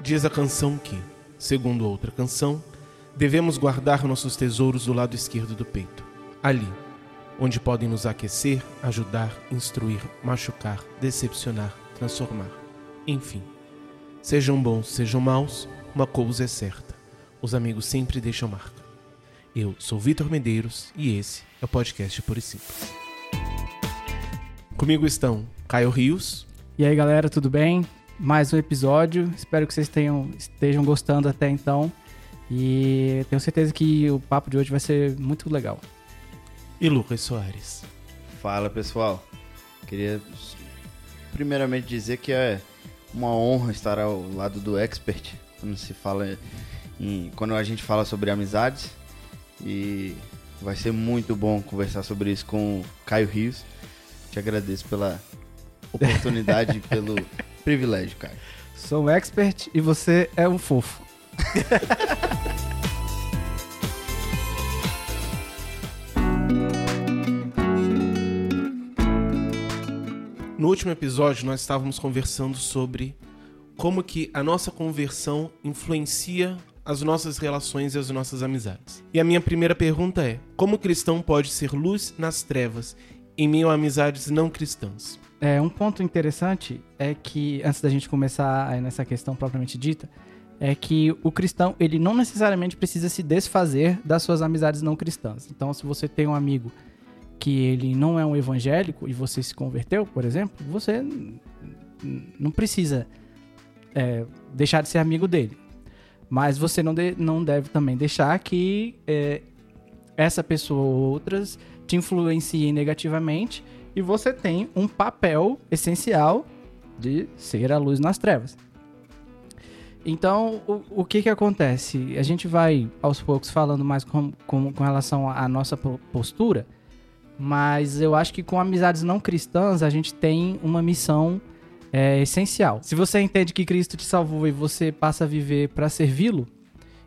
Diz a canção que, segundo outra canção, devemos guardar nossos tesouros do lado esquerdo do peito, ali, onde podem nos aquecer, ajudar, instruir, machucar, decepcionar, transformar. Enfim, sejam bons, sejam maus, uma coisa é certa: os amigos sempre deixam marca. Eu sou Vitor Medeiros e esse é o podcast Por e Simples. Comigo estão Caio Rios. E aí, galera, tudo bem? Mais um episódio. Espero que vocês tenham, estejam gostando até então. E tenho certeza que o papo de hoje vai ser muito legal. E Lucas Soares. Fala, pessoal. Queria primeiramente dizer que é uma honra estar ao lado do expert quando se fala em, quando a gente fala sobre amizades e vai ser muito bom conversar sobre isso com o Caio Rios. Te agradeço pela oportunidade pelo privilégio, Caio. Sou um expert e você é um fofo. No último episódio, nós estávamos conversando sobre como que a nossa conversão influencia as nossas relações e as nossas amizades. E a minha primeira pergunta é: como o cristão pode ser luz nas trevas em meio a amizades não cristãs? É, um ponto interessante é que, antes da gente começar nessa questão propriamente dita, é que o cristão, ele não necessariamente precisa se desfazer das suas amizades não cristãs. Então, se você tem um amigo que ele não é um evangélico e você se converteu, por exemplo, você não precisa é, deixar de ser amigo dele. Mas você não, de, não deve também deixar que é, essa pessoa ou outras te influenciem negativamente e você tem um papel essencial de ser a luz nas trevas. Então, o, o que que acontece? A gente vai aos poucos falando mais com, com, com relação à nossa postura, mas eu acho que com amizades não cristãs a gente tem uma missão é, essencial. Se você entende que Cristo te salvou e você passa a viver para servi-lo,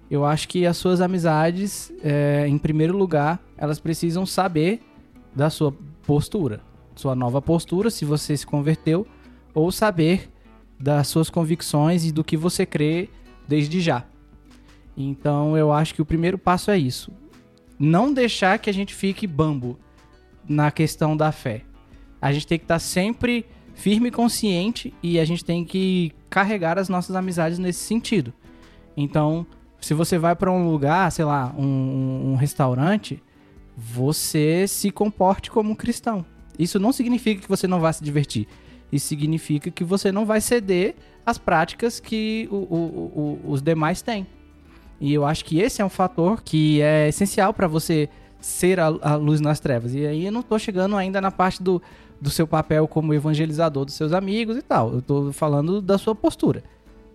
eu acho que as suas amizades, é, em primeiro lugar, elas precisam saber da sua postura, sua nova postura, se você se converteu, ou saber das suas convicções e do que você crê desde já. Então eu acho que o primeiro passo é isso. Não deixar que a gente fique bambo na questão da fé. A gente tem que estar sempre firme e consciente e a gente tem que carregar as nossas amizades nesse sentido. Então, se você vai para um lugar, sei lá, um, um, restaurante, você se comporte como um cristão. Isso não significa que você não vai se divertir. Isso significa que você não vai ceder às práticas que o, o, o, os demais têm. E eu acho que esse é um fator que é essencial para você ser a, a, luz nas trevas. E aí eu não estou chegando ainda na parte do, do seu papel como evangelizador dos seus amigos e tal. Eu estou falando da sua postura.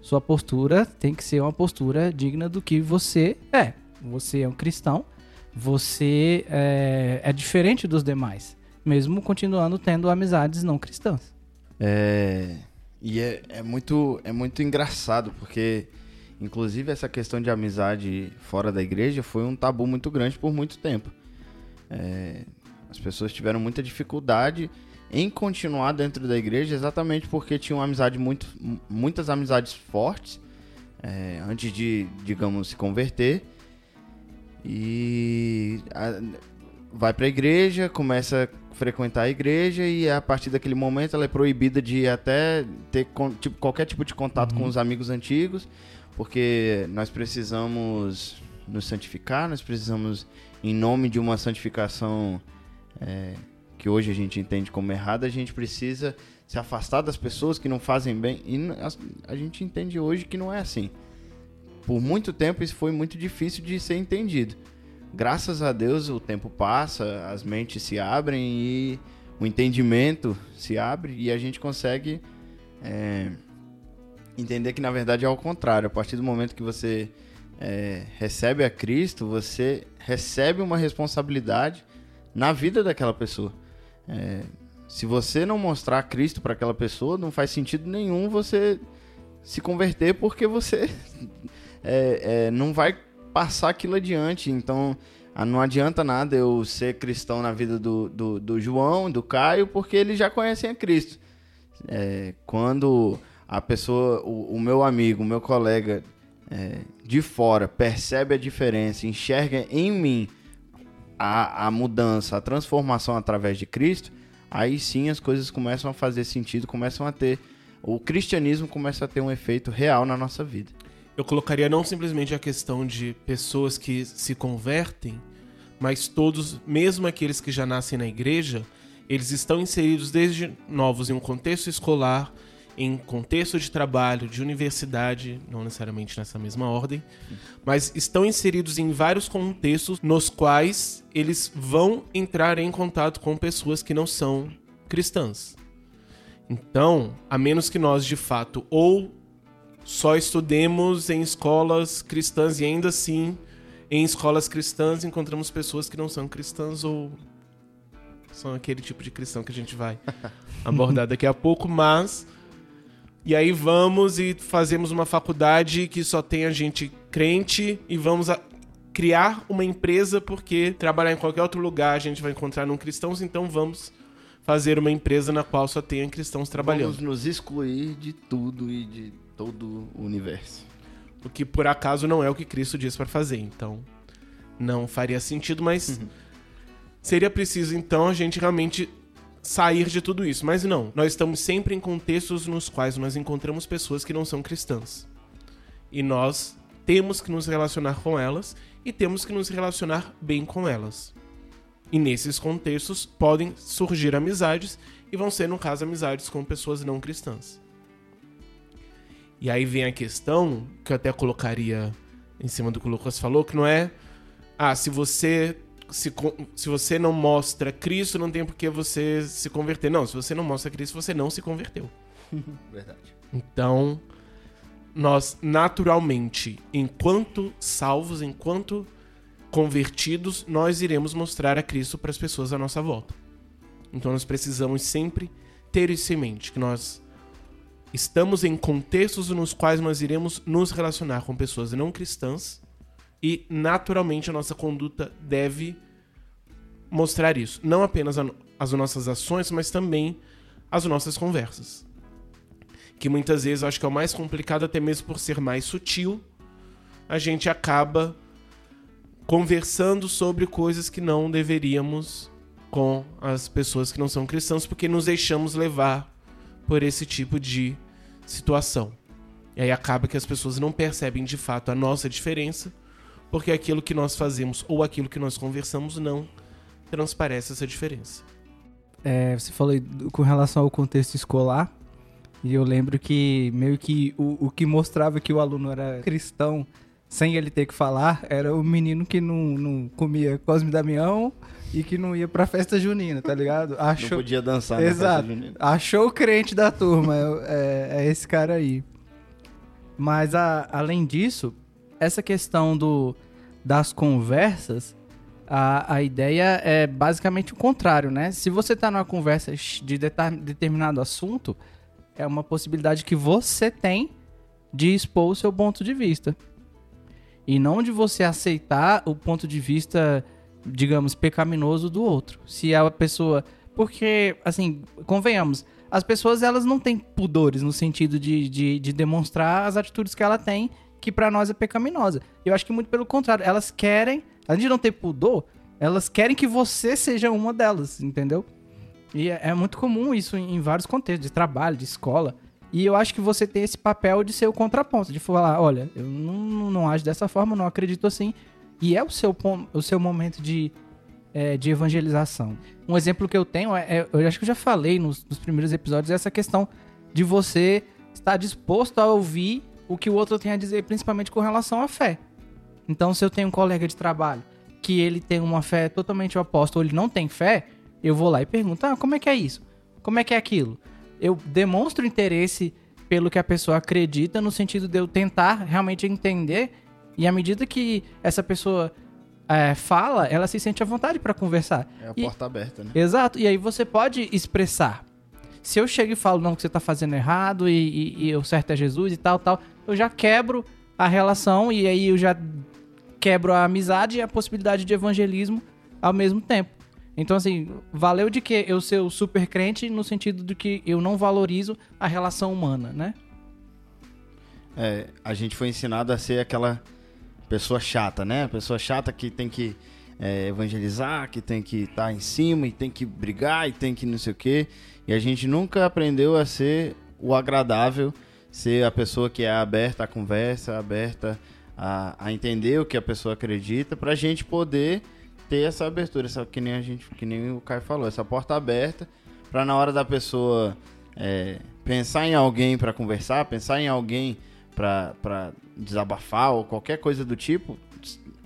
Sua postura tem que ser uma postura digna do que você é. Você é um cristão, você é, é diferente dos demais, mesmo continuando tendo amizades não cristãs. É, e é, é, muito, é muito engraçado, porque inclusive essa questão de amizade fora da igreja foi um tabu muito grande por muito tempo. É, as pessoas tiveram muita dificuldade em continuar dentro da igreja exatamente porque tinham amizade muito, muitas amizades fortes é, antes de, digamos, se converter. E a, vai para a igreja, começa frequentar a igreja e a partir daquele momento ela é proibida de até ter tipo, qualquer tipo de contato uhum. com os amigos antigos, porque nós precisamos nos santificar, nós precisamos, em nome de uma santificação é, que hoje a gente entende como errada, a gente precisa se afastar das pessoas que não fazem bem. E a, a gente entende hoje que não é assim. Por muito tempo isso foi muito difícil de ser entendido. Graças a Deus o tempo passa, as mentes se abrem e o entendimento se abre e a gente consegue é, entender que na verdade é ao contrário. A partir do momento que você é, recebe a Cristo, você recebe uma responsabilidade na vida daquela pessoa. É, se você não mostrar Cristo para aquela pessoa, não faz sentido nenhum você se converter porque você é, é, não vai passar aquilo adiante. Então, ah, não adianta nada eu ser cristão na vida do, do, do João, do Caio, porque eles já conhecem a Cristo. É, quando a pessoa, o, o meu amigo, o meu colega é, de fora percebe a diferença, enxerga em mim a, a mudança, a transformação através de Cristo, aí sim as coisas começam a fazer sentido, começam a ter. O cristianismo começa a ter um efeito real na nossa vida. Eu colocaria não simplesmente a questão de pessoas que se convertem, mas todos, mesmo aqueles que já nascem na igreja, eles estão inseridos desde novos em um contexto escolar, em contexto de trabalho, de universidade, não necessariamente nessa mesma ordem, mas estão inseridos em vários contextos nos quais eles vão entrar em contato com pessoas que não são cristãs. Então, a menos que nós de fato ou só estudemos em escolas cristãs e ainda assim em escolas cristãs encontramos pessoas que não são cristãs ou são aquele tipo de cristão que a gente vai abordar daqui a pouco, mas e aí vamos e fazemos uma faculdade que só tem a gente crente e vamos a criar uma empresa porque trabalhar em qualquer outro lugar a gente vai encontrar num cristãos, então vamos fazer uma empresa na qual só tenha cristãos trabalhando. Vamos nos excluir de tudo e de todo o universo. O que por acaso não é o que Cristo diz para fazer, então não faria sentido, mas uhum. seria preciso então a gente realmente sair de tudo isso. Mas não, nós estamos sempre em contextos nos quais nós encontramos pessoas que não são cristãs. E nós temos que nos relacionar com elas e temos que nos relacionar bem com elas. E nesses contextos podem surgir amizades e vão ser, no caso, amizades com pessoas não cristãs. E aí vem a questão, que eu até colocaria em cima do que o Lucas falou, que não é. Ah, se você se, se você não mostra Cristo, não tem por que você se converter. Não, se você não mostra Cristo, você não se converteu. Verdade. Então, nós naturalmente, enquanto salvos, enquanto convertidos, nós iremos mostrar a Cristo para as pessoas à nossa volta. Então nós precisamos sempre ter isso em mente, que nós estamos em contextos nos quais nós iremos nos relacionar com pessoas não cristãs e naturalmente a nossa conduta deve mostrar isso. Não apenas as nossas ações, mas também as nossas conversas. Que muitas vezes eu acho que é o mais complicado, até mesmo por ser mais sutil, a gente acaba conversando sobre coisas que não deveríamos com as pessoas que não são cristãs, porque nos deixamos levar por esse tipo de situação. E aí acaba que as pessoas não percebem de fato a nossa diferença porque aquilo que nós fazemos ou aquilo que nós conversamos não transparece essa diferença. É, você falou com relação ao contexto escolar, e eu lembro que meio que o, o que mostrava que o aluno era cristão sem ele ter que falar era o menino que não, não comia Cosme Damião e que não ia pra festa junina, tá ligado? Achou... Não podia dançar Exato. na festa junina. Achou o crente da turma, é, é esse cara aí. Mas a, além disso, essa questão do, das conversas, a, a ideia é basicamente o contrário, né? Se você está numa conversa de determinado assunto, é uma possibilidade que você tem de expor o seu ponto de vista. E não de você aceitar o ponto de vista, digamos, pecaminoso do outro. Se a pessoa. Porque, assim, convenhamos, as pessoas elas não têm pudores no sentido de, de, de demonstrar as atitudes que ela tem que para nós é pecaminosa. Eu acho que muito pelo contrário, elas querem, além de não ter pudor, elas querem que você seja uma delas, entendeu? E é, é muito comum isso em, em vários contextos, de trabalho, de escola. E eu acho que você tem esse papel de ser o contraponto, de falar, olha, eu não, não acho dessa forma, não acredito assim. E é o seu, o seu momento de, é, de evangelização. Um exemplo que eu tenho, é, é, eu acho que eu já falei nos, nos primeiros episódios, é essa questão de você estar disposto a ouvir o que o outro tem a dizer, principalmente com relação à fé. Então, se eu tenho um colega de trabalho que ele tem uma fé totalmente oposta ou ele não tem fé, eu vou lá e pergunto: ah, como é que é isso? Como é que é aquilo? Eu demonstro interesse pelo que a pessoa acredita, no sentido de eu tentar realmente entender, e à medida que essa pessoa é, fala, ela se sente à vontade para conversar. É a e, porta aberta, né? Exato, e aí você pode expressar. Se eu chego e falo, não, que você tá fazendo errado e, e, e o certo é Jesus e tal, tal, eu já quebro a relação e aí eu já quebro a amizade e a possibilidade de evangelismo ao mesmo tempo. Então, assim, valeu de que eu ser o super crente no sentido de que eu não valorizo a relação humana, né? é, a gente foi ensinado a ser aquela pessoa chata, né? Pessoa chata que tem que é, evangelizar, que tem que estar tá em cima e tem que brigar e tem que não sei o quê. E a gente nunca aprendeu a ser o agradável, ser a pessoa que é aberta à conversa, aberta a, a entender o que a pessoa acredita, para a gente poder ter essa abertura, essa, que nem a gente, que nem o Caio falou, essa porta aberta, para na hora da pessoa é, pensar em alguém para conversar, pensar em alguém para desabafar ou qualquer coisa do tipo,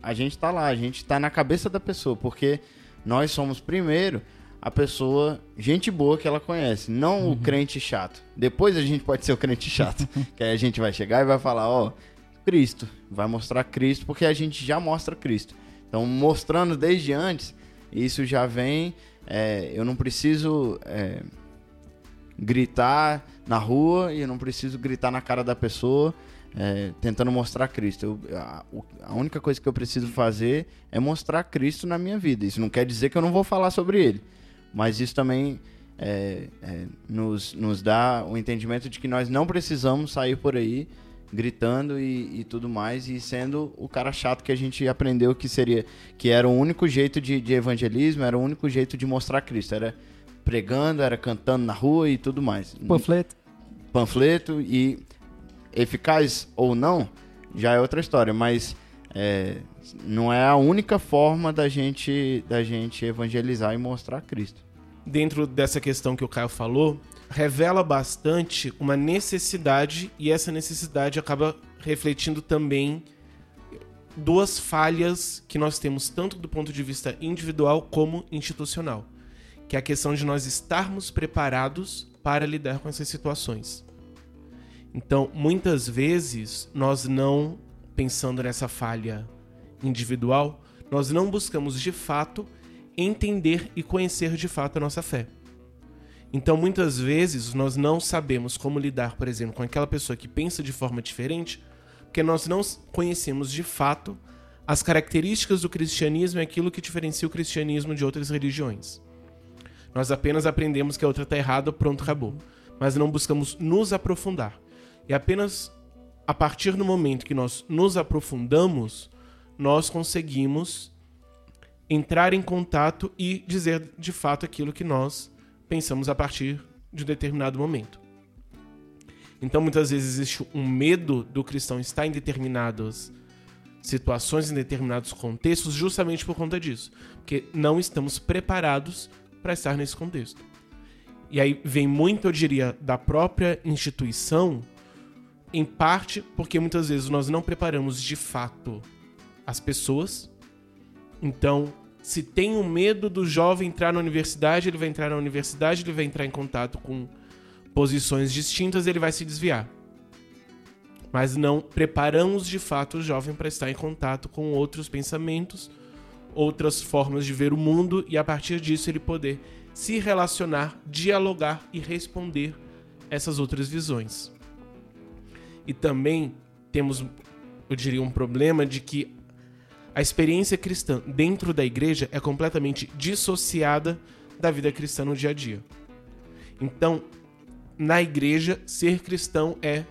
a gente tá lá, a gente tá na cabeça da pessoa, porque nós somos primeiro a pessoa, gente boa que ela conhece, não uhum. o crente chato. Depois a gente pode ser o crente chato, que aí a gente vai chegar e vai falar, ó, Cristo, vai mostrar Cristo, porque a gente já mostra Cristo. Então, mostrando desde antes, isso já vem, é, eu não preciso é, gritar na rua e eu não preciso gritar na cara da pessoa é, tentando mostrar Cristo. Eu, a, a, única coisa que eu preciso fazer é mostrar Cristo na minha vida. Isso não quer dizer que eu não vou falar sobre Ele, mas isso também é, é, nos, nos dá o entendimento de que nós não precisamos sair por aí gritando e, e, tudo mais e sendo o cara chato que a gente aprendeu que seria que era o único jeito de, de evangelismo era o único jeito de mostrar Cristo era pregando, era cantando na rua e tudo mais. Panfleto. Panfleto e eficaz ou não, já é outra história, mas é, não é a única forma da gente, da gente evangelizar e mostrar Cristo. Dentro dessa questão que o Caio falou, revela bastante uma necessidade e essa necessidade acaba refletindo também duas falhas que nós temos tanto do ponto de vista individual como institucional que é a questão de nós estarmos preparados para lidar com essas situações. Então, muitas vezes, nós não, pensando nessa falha individual, nós não buscamos de fato entender e conhecer de fato a nossa fé. Então, muitas vezes, nós não sabemos como lidar, por exemplo, com aquela pessoa que pensa de forma diferente, porque nós não conhecemos de fato as características do cristianismo e aquilo que diferencia o cristianismo de outras religiões. Nós apenas aprendemos que a outra está errada, pronto, acabou. Mas não buscamos nos aprofundar. E apenas a partir do momento que nós nos aprofundamos, nós conseguimos entrar em contato e dizer de fato aquilo que nós pensamos a partir de um determinado momento. Então, muitas vezes existe um medo do cristão estar em determinadas situações, em determinados contextos, justamente por conta disso. Porque não estamos preparados para estar nesse contexto. E aí vem muito, eu diria, da própria instituição, em parte porque muitas vezes nós não preparamos de fato as pessoas. Então, se tem o um medo do jovem entrar na universidade, ele vai entrar na universidade, ele vai entrar em contato com posições distintas, ele vai se desviar. Mas não preparamos de fato o jovem para estar em contato com outros pensamentos, outras formas de ver o mundo e a partir disso ele poder se relacionar, dialogar e responder essas outras visões. E também temos, eu diria, um problema de que a experiência cristã dentro da igreja é completamente dissociada da vida cristã no dia a dia. Então, na igreja, ser cristão é,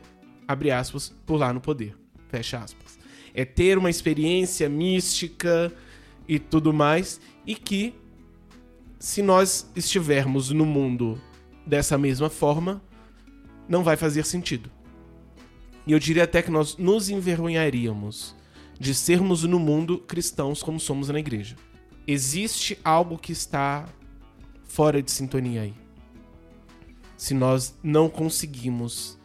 abre aspas, pular no poder, fecha aspas. É ter uma experiência mística, e tudo mais, e que se nós estivermos no mundo dessa mesma forma, não vai fazer sentido. E eu diria até que nós nos envergonharíamos de sermos no mundo cristãos como somos na igreja. Existe algo que está fora de sintonia aí. Se nós não conseguimos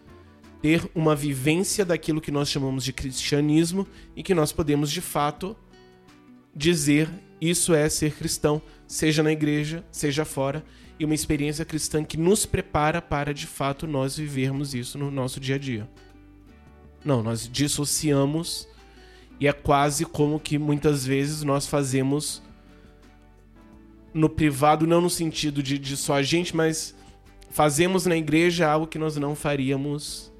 ter uma vivência daquilo que nós chamamos de cristianismo e que nós podemos de fato dizer isso é ser cristão, seja na igreja, seja fora, e uma experiência cristã que nos prepara para de fato nós vivermos isso no nosso dia a dia. Não, nós dissociamos e é quase como que muitas vezes nós fazemos no privado, não no sentido de, de só a gente, mas fazemos na igreja algo que nós não faríamos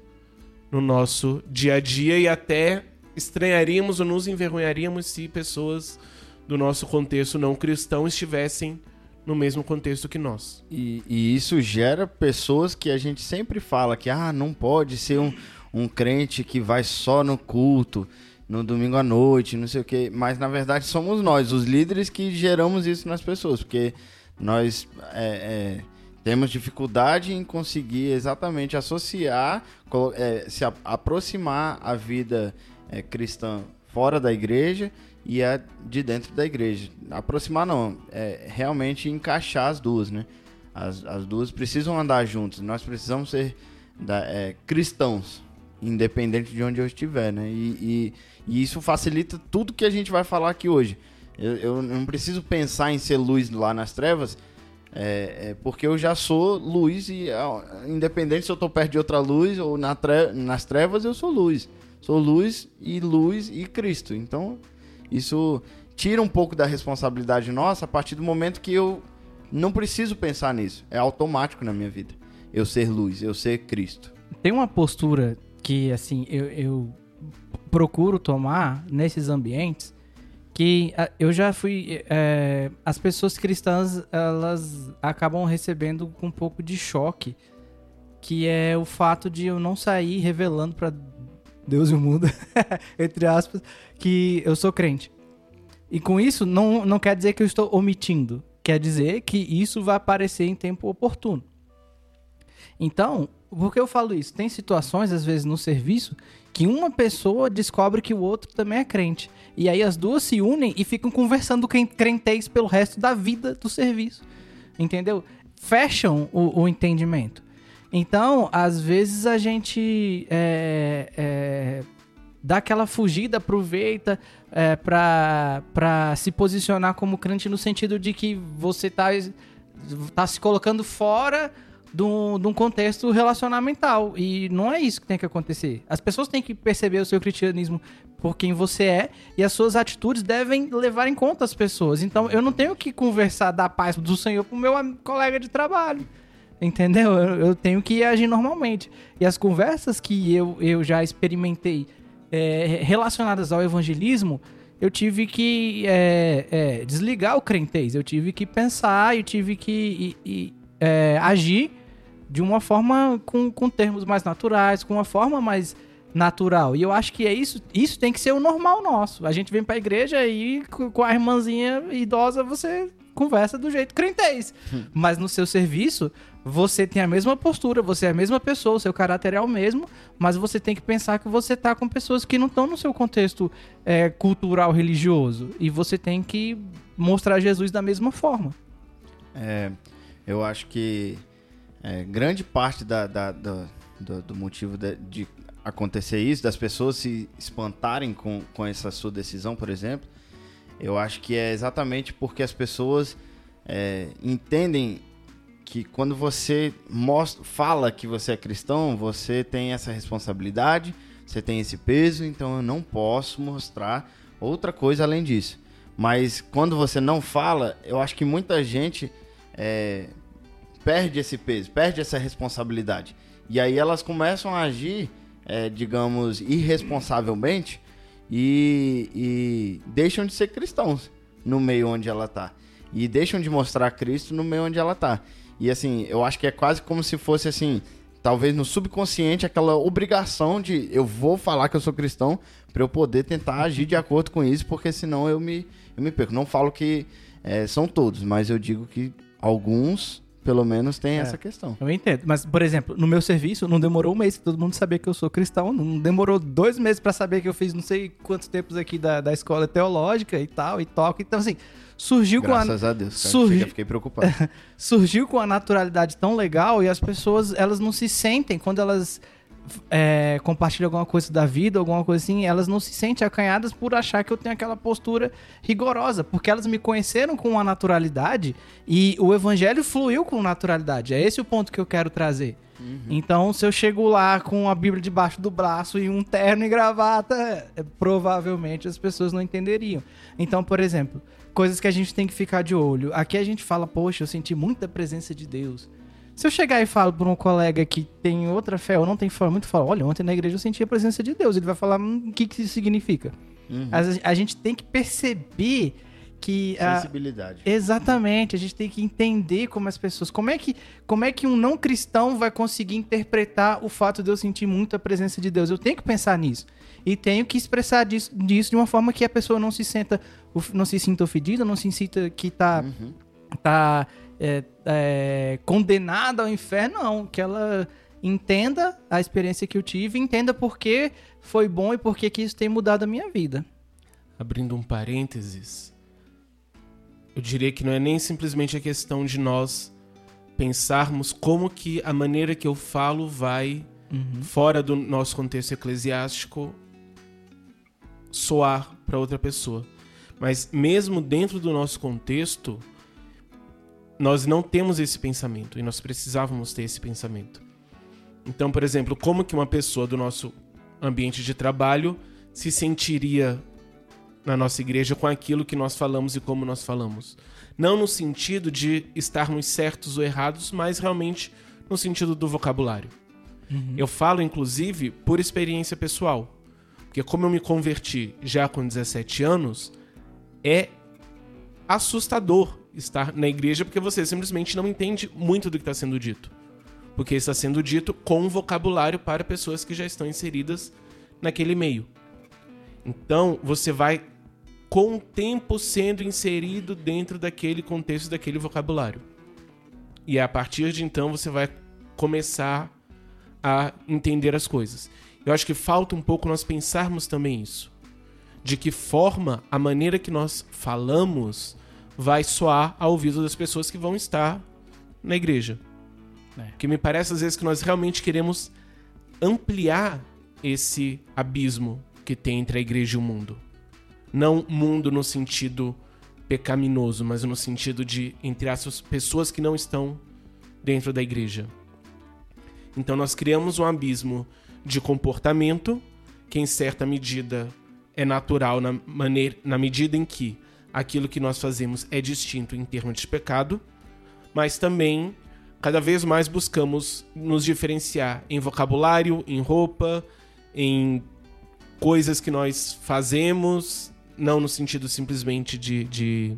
no nosso dia a dia e até estranharíamos ou nos envergonharíamos se pessoas do nosso contexto não cristão estivessem no mesmo contexto que nós. E, e, isso gera pessoas que a gente sempre fala que ah, não pode ser um, um crente que vai só no culto, no domingo à noite, não sei o quê. Mas na verdade somos nós, os líderes, que geramos isso nas pessoas, porque nós é, é, temos dificuldade em conseguir exatamente associar, é, se a, aproximar a vida é, cristã fora da igreja e a de dentro da igreja. Aproximar não, é realmente encaixar as duas, né? As, as duas precisam andar juntas. Nós precisamos ser da, é, cristãos, independente de onde eu estiver, né? E, e, e, isso facilita tudo que a gente vai falar aqui hoje. Eu, eu não preciso pensar em ser luz lá nas trevas, é, é porque eu já sou luz e independente se eu estou perto de outra luz ou na tre nas trevas, eu sou luz. Sou luz e luz e Cristo. Então, isso tira um pouco da responsabilidade nossa a partir do momento que eu não preciso pensar nisso. É automático na minha vida. Eu ser luz, eu ser Cristo. Tem uma postura que, assim, eu, eu procuro tomar nesses ambientes que eu já fui. É, as pessoas cristãs elas acabam recebendo com um pouco de choque, que é o fato de eu não sair revelando para Deus e o mundo, entre aspas, que eu sou crente. E com isso não, não quer dizer que eu estou omitindo, quer dizer que isso vai aparecer em tempo oportuno. Então, por que eu falo isso? Tem situações, às vezes, no serviço, que uma pessoa descobre que o outro também é crente. E aí as duas se unem e ficam conversando crentez pelo resto da vida do serviço. Entendeu? Fecham o, o entendimento. Então, às vezes a gente é, é, dá aquela fugida, aproveita é, para se posicionar como crente no sentido de que você tá, tá se colocando fora de um, contexto relacionamental. E não é isso que tem que acontecer. As pessoas têm que perceber o seu cristianismo por quem você é e as suas atitudes devem levar em conta as pessoas. Então eu não tenho que conversar da paz do Senhor pro meu colega de trabalho. Entendeu? Eu, eu tenho que agir normalmente. E as conversas que eu, eu já experimentei é, relacionadas ao evangelismo, eu tive que é, é, desligar o crentez. Eu tive que pensar, eu tive que e, e, é, agir de uma forma com, com termos mais naturais, com uma forma mais natural. E eu acho que é isso, isso tem que ser o normal nosso. A gente vem pra igreja e com a irmãzinha idosa você conversa do jeito crentez. Hum. Mas no seu serviço, você tem a mesma postura, você é a mesma pessoa, o seu caráter é o mesmo, mas você tem que pensar que você tá com pessoas que não estão no seu contexto é, cultural religioso. E você tem que mostrar Jesus da mesma forma. É, eu acho que é, grande parte da, da, da do, do, motivo de, de, acontecer isso, das pessoas se espantarem com, com essa sua decisão, por exemplo, eu acho que é exatamente porque as pessoas é, entendem que quando você mostra, fala que você é cristão, você tem essa responsabilidade, você tem esse peso, então eu não posso mostrar outra coisa além disso. Mas quando você não fala, eu acho que muita gente é, perde esse peso, perde essa responsabilidade. E aí elas começam a agir, é, digamos, irresponsavelmente e, e deixam de ser cristãos no meio onde ela tá. E deixam de mostrar Cristo no meio onde ela tá. E assim, eu acho que é quase como se fosse assim, talvez no subconsciente aquela obrigação de eu vou falar que eu sou cristão para eu poder tentar agir de acordo com isso, porque senão eu me eu me perco. Não falo que é, são todos, mas eu digo que alguns pelo menos tem é, essa questão. Eu entendo. Mas, por exemplo, no meu serviço, não demorou um mês pra todo mundo saber que eu sou cristão. Não demorou dois meses para saber que eu fiz não sei quantos tempos aqui da, da escola teológica e tal, e toco. Então, assim, surgiu Graças com a. Graças a Deus, cara. Surgi... fiquei preocupado. surgiu com a naturalidade tão legal e as pessoas, elas não se sentem quando elas é, compartilham alguma coisa da vida, alguma coisa assim, elas não se sentem acanhadas por achar que eu tenho aquela postura rigorosa, porque elas me conheceram com uma naturalidade e o evangelho fluiu com naturalidade. É esse o ponto que eu quero trazer. Uhum. Então, se eu chego lá com a Bíblia debaixo do braço e um terno e gravata, é, provavelmente as pessoas não entenderiam. Então, por exemplo, coisas que a gente tem que ficar de olho. Aqui a gente fala, poxa, eu senti muita presença de Deus. Se eu chegar e falo para um colega que tem outra fé ou não tem fé, muito fala, olha, ontem na igreja eu senti a presença de Deus. Ele vai falar, hum, o que, que isso significa? Uhum. A, a gente tem que perceber que a, Sensibilidade. Exatamente, a gente tem que entender como as pessoas. Como é que, como é que um não cristão vai conseguir interpretar o fato de eu sentir muito a presença de Deus? Eu tenho que pensar nisso. E tenho que expressar disso, disso de uma forma que a pessoa não se sinta, não se sinta ofendida, não se sinta que tá, Uhum. tá é, é, condenada ao inferno, não. Que ela entenda a experiência que eu tive, entenda por que foi bom e por que que isso tem mudado a minha vida. Abrindo um parênteses, eu diria que não é nem simplesmente a questão de nós pensarmos como que a maneira que eu falo vai, fora do nosso contexto eclesiástico, soar para outra pessoa. Mas mesmo dentro do nosso contexto, nós não temos esse pensamento e nós precisávamos ter esse pensamento. Então, por exemplo, como que uma pessoa do nosso ambiente de trabalho se sentiria na nossa igreja com aquilo que nós falamos e como nós falamos? Não no sentido de estarmos certos ou errados, mas realmente no sentido do vocabulário. Eu falo, inclusive, por experiência pessoal. Porque como eu me converti já com 17 anos, é assustador estar na igreja porque você simplesmente não entende muito do que está sendo dito. Porque está sendo dito com vocabulário para pessoas que já estão inseridas naquele meio. Então, você vai com o tempo sendo inserido dentro daquele contexto, daquele vocabulário. E a partir de então você vai começar a entender as coisas. Eu acho que falta um pouco nós pensarmos também isso. De que forma a maneira que nós falamos vai soar ao ouvido das pessoas que vão estar na igreja. É. Porque me parece às vezes que nós realmente queremos ampliar esse abismo que tem entre a igreja e o mundo. Não mundo no sentido pecaminoso, mas no sentido de, entre as pessoas que não estão dentro da igreja. Então nós criamos um abismo de comportamento que em certa medida é natural na, maneira, na medida em que aquilo que nós fazemos é distinto em termos de pecado, mas também cada vez mais buscamos nos diferenciar em vocabulário, em roupa, em coisas que nós fazemos, não no sentido simplesmente de, de,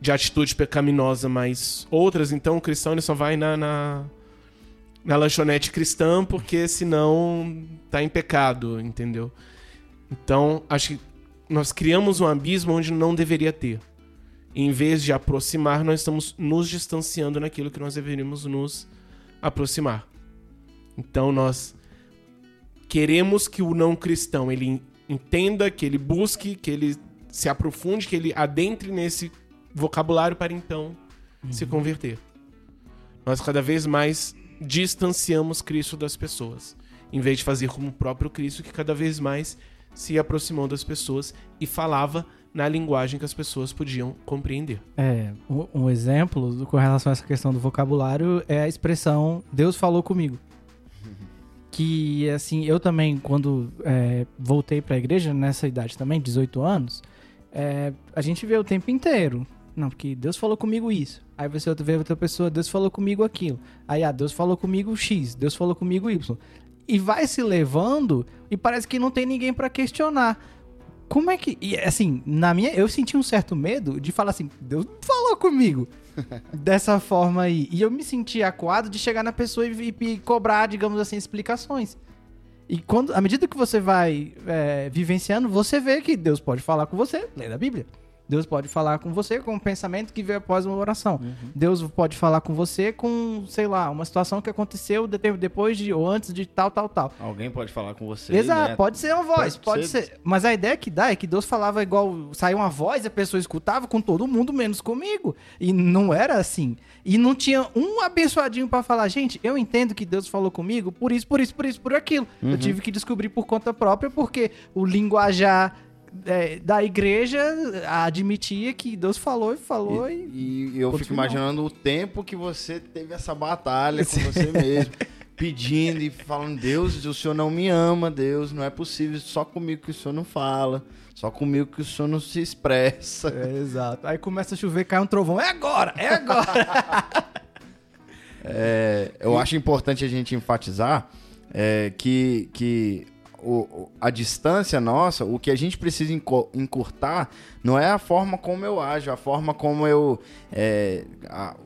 de atitude pecaminosa, mas outras. Então o cristão ele só vai na, na, na lanchonete cristã porque senão tá em pecado, entendeu? Então acho que nós criamos um abismo onde não deveria ter. Em vez de aproximar, nós estamos nos distanciando naquilo que nós deveríamos nos aproximar. Então nós queremos que o não cristão ele entenda, que ele busque, que ele se aprofunde, que ele adentre nesse vocabulário para então se converter. Nós cada vez mais distanciamos Cristo das pessoas, em vez de fazer como o próprio Cristo que cada vez mais se aproximou das pessoas e falava na linguagem que as pessoas podiam compreender. É, um, exemplo com relação a essa questão do vocabulário é a expressão Deus falou comigo. Que, assim, eu também, quando é, voltei pra igreja, nessa idade também, 18 anos, é, a gente vê o tempo inteiro. Não, porque Deus falou comigo isso. Aí você vê outra pessoa, Deus falou comigo aquilo. Aí, ah, Deus falou comigo X, Deus falou comigo Y. E vai se levando e parece que não tem ninguém pra questionar. Como é que. E assim, na minha. Eu senti um certo medo de falar assim, Deus falou comigo. dessa forma aí. E eu me senti acuado de chegar na pessoa e, e- e cobrar, digamos assim, explicações. E quando, à medida que você vai é, vivenciando, você vê que Deus pode falar com você, lendo a Bíblia. Deus pode falar com você com um pensamento que veio após uma oração. Deus pode falar com você com, sei lá, uma situação que aconteceu de- depois de ou antes de tal, tal, tal. Alguém pode falar com você. Exato, né? pode ser uma voz, Pode pode, ser. ser. Mas a ideia que dá é que Deus falava igual. Saiu uma voz, a pessoa escutava com todo mundo, menos comigo. E não era assim. E não tinha um abençoadinho pra falar, gente, eu entendo que Deus falou comigo por isso, por isso, por isso, por aquilo. Uhum. Eu tive que descobrir por conta própria, porque o linguajar é, da igreja admitia que Deus falou e falou e. E, e eu fico imaginando o tempo que você teve essa batalha com você mesmo, pedindo e falando: Deus, o senhor não me ama, Deus, não é possível, só comigo que o senhor não fala, só comigo que o senhor não se expressa. É, exato. Aí começa a chover, cai um trovão. É agora! É agora! É, eu acho importante a gente enfatizar é, que, que o, a distância nossa, o que a gente precisa encurtar, não é a forma como eu ajo, a forma como eu. é, a-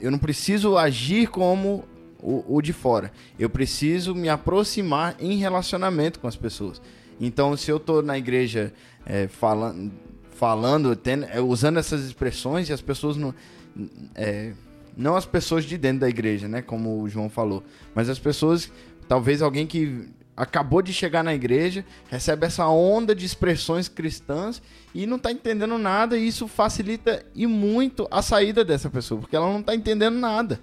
eu não preciso agir como o, o de fora. Eu preciso me aproximar em relacionamento com as pessoas. Então, se eu tô na igreja é, falando, falando tendo- é, usando essas expressões e as pessoas não. é, não as pessoas de dentro da igreja, né? Como o João falou. Mas as pessoas. Talvez alguém que acabou de chegar na igreja, recebe essa onda de expressões cristãs e não está entendendo nada, e isso facilita e muito a saída dessa pessoa, porque ela não está entendendo nada.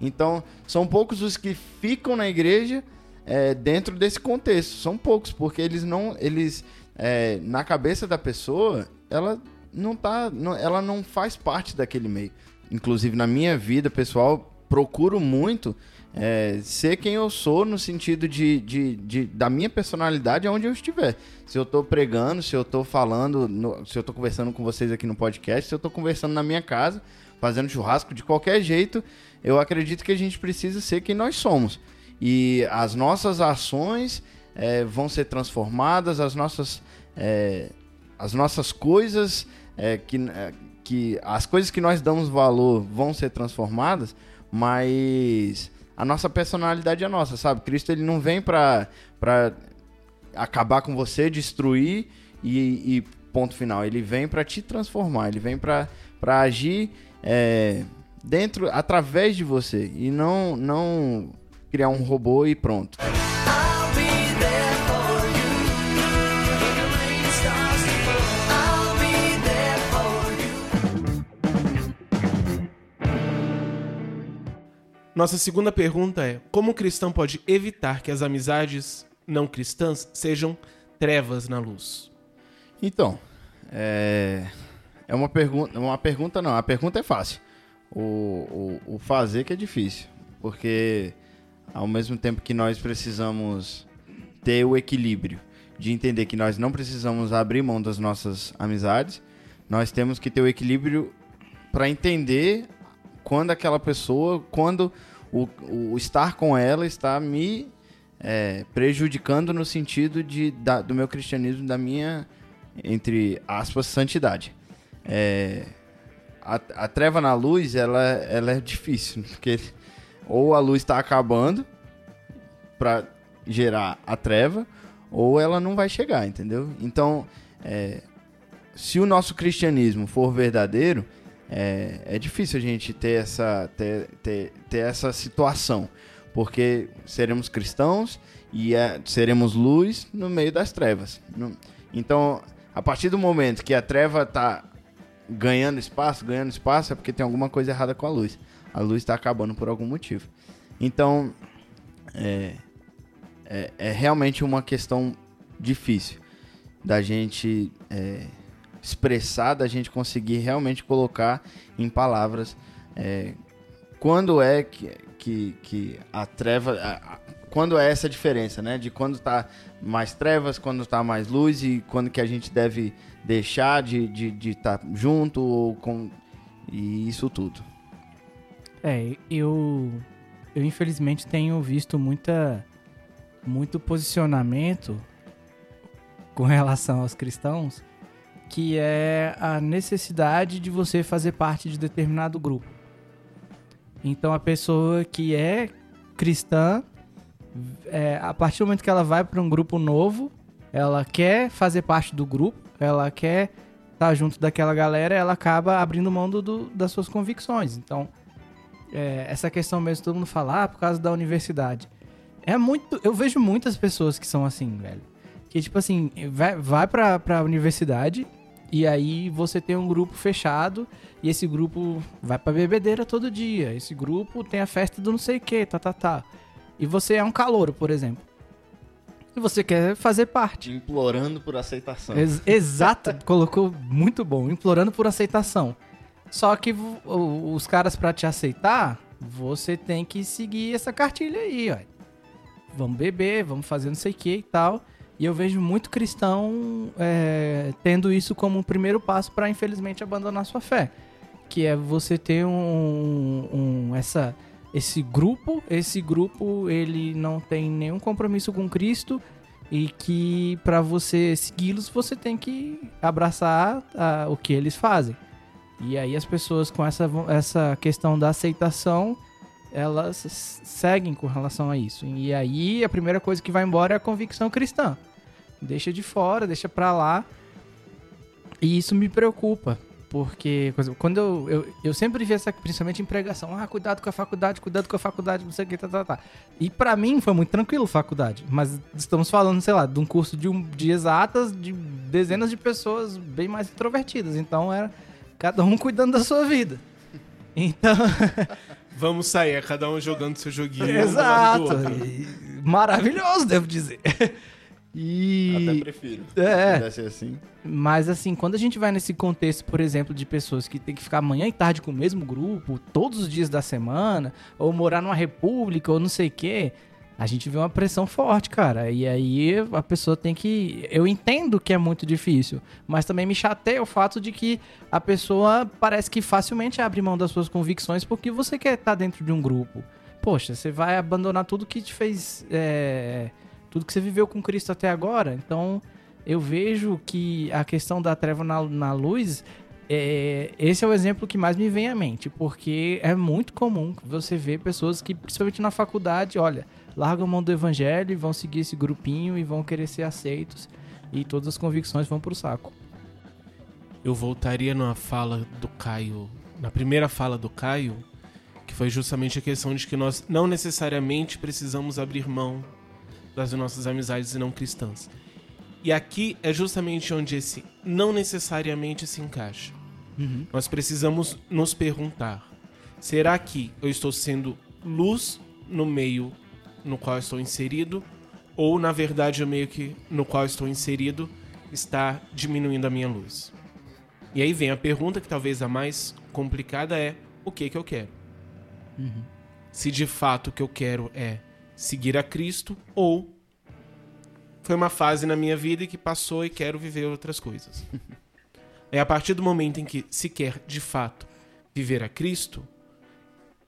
Então, são poucos os que ficam na igreja é, dentro desse contexto. São poucos, porque eles não. Eles. é, na cabeça da pessoa, ela não tá. não- ela não faz parte daquele meio. Inclusive, na minha vida pessoal, procuro muito é, ser quem eu sou no sentido de, de, de- da minha personalidade onde eu estiver. Se eu tô pregando, se eu tô falando, no- se eu tô conversando com vocês aqui no podcast, se eu tô conversando na minha casa, fazendo churrasco, de qualquer jeito, eu acredito que a gente precisa ser quem nós somos. E as nossas ações é, vão ser transformadas, as nossas, é, as nossas coisas, é, que, é, que as coisas que nós damos valor vão ser transformadas, mas a nossa personalidade é nossa, sabe? Cristo ele não vem para acabar com você, destruir e, e ponto final. Ele vem para te transformar, ele vem para agir é, dentro, através de você e não não criar um robô e pronto. Nossa segunda pergunta é: como o cristão pode evitar que as amizades não cristãs sejam trevas na luz? Então, é, é uma pergunta, uma pergunta não, a pergunta é fácil. O, o, o fazer que é difícil, porque ao mesmo tempo que nós precisamos ter o equilíbrio de entender que nós não precisamos abrir mão das nossas amizades, nós temos que ter o equilíbrio para entender quando aquela pessoa, quando o, o estar com ela está me é, prejudicando no sentido de, da- do meu cristianismo, da minha, entre aspas, santidade. É, a, a treva na luz, ela, ela é difícil, porque ou a luz está acabando para gerar a treva, ou ela não vai chegar, entendeu? Então, é, se o nosso cristianismo for verdadeiro, é, é difícil a gente ter essa, ter, ter, ter essa situação, porque seremos cristãos e é, seremos luz no meio das trevas. Então, a partir do momento que a treva está ganhando espaço, ganhando espaço, é porque tem alguma coisa errada com a luz. A luz está acabando por algum motivo. Então, é, é, é realmente uma questão difícil da gente é, expressar, da gente conseguir realmente colocar em palavras é, quando é que, que, que a treva. a- a- quando é essa diferença, né? De quando tá mais trevas, quando tá mais luz e quando que a gente deve deixar de estar de, de tá junto ou com. E isso tudo. É, eu, eu infelizmente tenho visto muita, muito posicionamento com relação aos cristãos, que é a necessidade de você fazer parte de determinado grupo. Então a pessoa que é cristã, é, a partir do momento que ela vai para um grupo novo, ela quer fazer parte do grupo, ela quer estar junto daquela galera, ela acaba abrindo mão do- das suas convicções. Então, é, essa questão mesmo, todo mundo fala, ah, por causa da universidade. É muito. Eu vejo muitas pessoas que são assim, velho. Que, tipo assim, vai, vai pra, pra universidade e aí você tem um grupo fechado e esse grupo vai pra bebedeira todo dia. Esse grupo tem a festa do não sei o que, tá, tá, tá. E você é um calouro, por exemplo. E você quer fazer parte. Implorando por aceitação. Ex- exato, colocou muito bom, implorando por aceitação. Só que os caras pra te aceitar, você tem que seguir essa cartilha aí, ó. Vamos beber, vamos fazer não sei o que e tal. E eu vejo muito cristão é, tendo isso como um primeiro passo pra infelizmente abandonar sua fé, que é você ter um, um- essa esse grupo, esse grupo ele não tem nenhum compromisso com Cristo e que para você segui-los você tem que abraçar ah, o que eles fazem. E aí as pessoas com essa, essa questão da aceitação, elas seguem com relação a isso. E aí a primeira coisa que vai embora é a convicção cristã. Deixa de fora, deixa pra lá. E isso me preocupa. Porque quando eu, eu, eu sempre vi essa, principalmente em pregação, ah, cuidado com a faculdade, cuidado com a faculdade, não sei o que, tá, tá, tá. E pra mim foi muito tranquilo faculdade. Mas estamos falando, sei lá, de um curso de, um, de exatas de dezenas de pessoas bem mais introvertidas. Então era cada um cuidando da sua vida. Então, Vamos sair, é cada um jogando seu joguinho. exato. maravilhoso, devo dizer. E Até prefiro. É. Se assim. Mas assim, quando a gente vai nesse contexto, por exemplo, de pessoas que tem que ficar manhã e tarde com o mesmo grupo, todos os dias da semana, ou morar numa república, ou não sei o quê, a gente vê uma pressão forte, cara. E aí a pessoa tem que. Eu entendo que é muito difícil, mas também me chateia o fato de que a pessoa parece que facilmente abre mão das suas convicções porque você quer estar dentro de um grupo. Poxa, você vai abandonar tudo que te fez. é, tudo que você viveu com Cristo até agora. Então, eu vejo que a questão da treva na, na luz, é, esse é o exemplo que mais me vem à mente, porque é muito comum você ver pessoas que, principalmente na faculdade, olha, largam mão do evangelho e vão seguir esse grupinho e vão querer ser aceitos e todas as convicções vão pro saco. Eu voltaria na fala do Caio, na primeira fala do Caio, que foi justamente a questão de que nós não necessariamente precisamos abrir mão das nossas amizades não cristãs. E aqui é justamente onde esse não necessariamente se encaixa. Nós precisamos nos perguntar: será que eu estou sendo luz no meio no qual estou inserido? Ou, na verdade, o meio que, no qual estou inserido está diminuindo a minha luz? E aí vem a pergunta que talvez a mais complicada é: o que que eu quero? Se de fato o que eu quero é seguir a Cristo ou foi uma fase na minha vida que passou e quero viver outras coisas. é a partir do momento em que se quer de fato viver a Cristo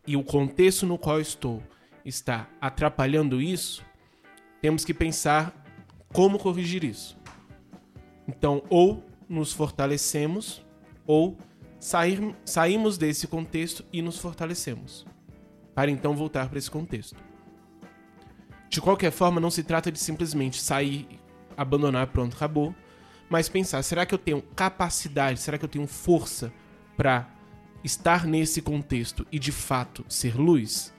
e o contexto no qual estou está atrapalhando isso, temos que pensar como corrigir isso. Então, ou nos fortalecemos, ou sair, saímos desse contexto e nos fortalecemos. Para então voltar para esse contexto. De qualquer forma, não se trata de simplesmente sair, abandonar, pronto, acabou. Mas pensar, será que eu tenho capacidade, será que eu tenho força para estar nesse contexto e de fato ser luz?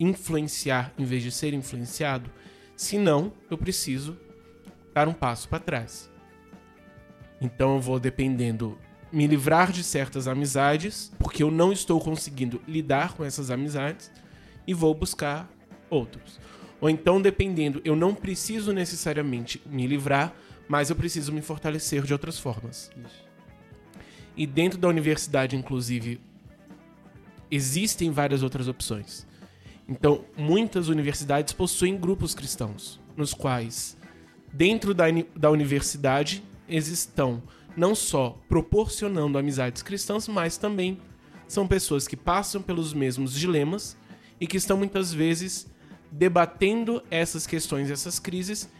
Influenciar em vez de ser influenciado? Se não, eu preciso dar um passo para trás. Então eu vou dependendo me livrar de certas amizades, porque eu não estou conseguindo lidar com essas amizades e vou buscar outros. Ou então, dependendo, eu não preciso necessariamente me livrar, mas eu preciso me fortalecer de outras formas. E dentro da universidade, inclusive, existem várias outras opções. Então, muitas universidades possuem grupos cristãos, nos quais, dentro da, da universidade, existam não só proporcionando amizades cristãs, mas também são pessoas que passam pelos mesmos dilemas e que estão muitas vezes debatendo essas questões, essas crises,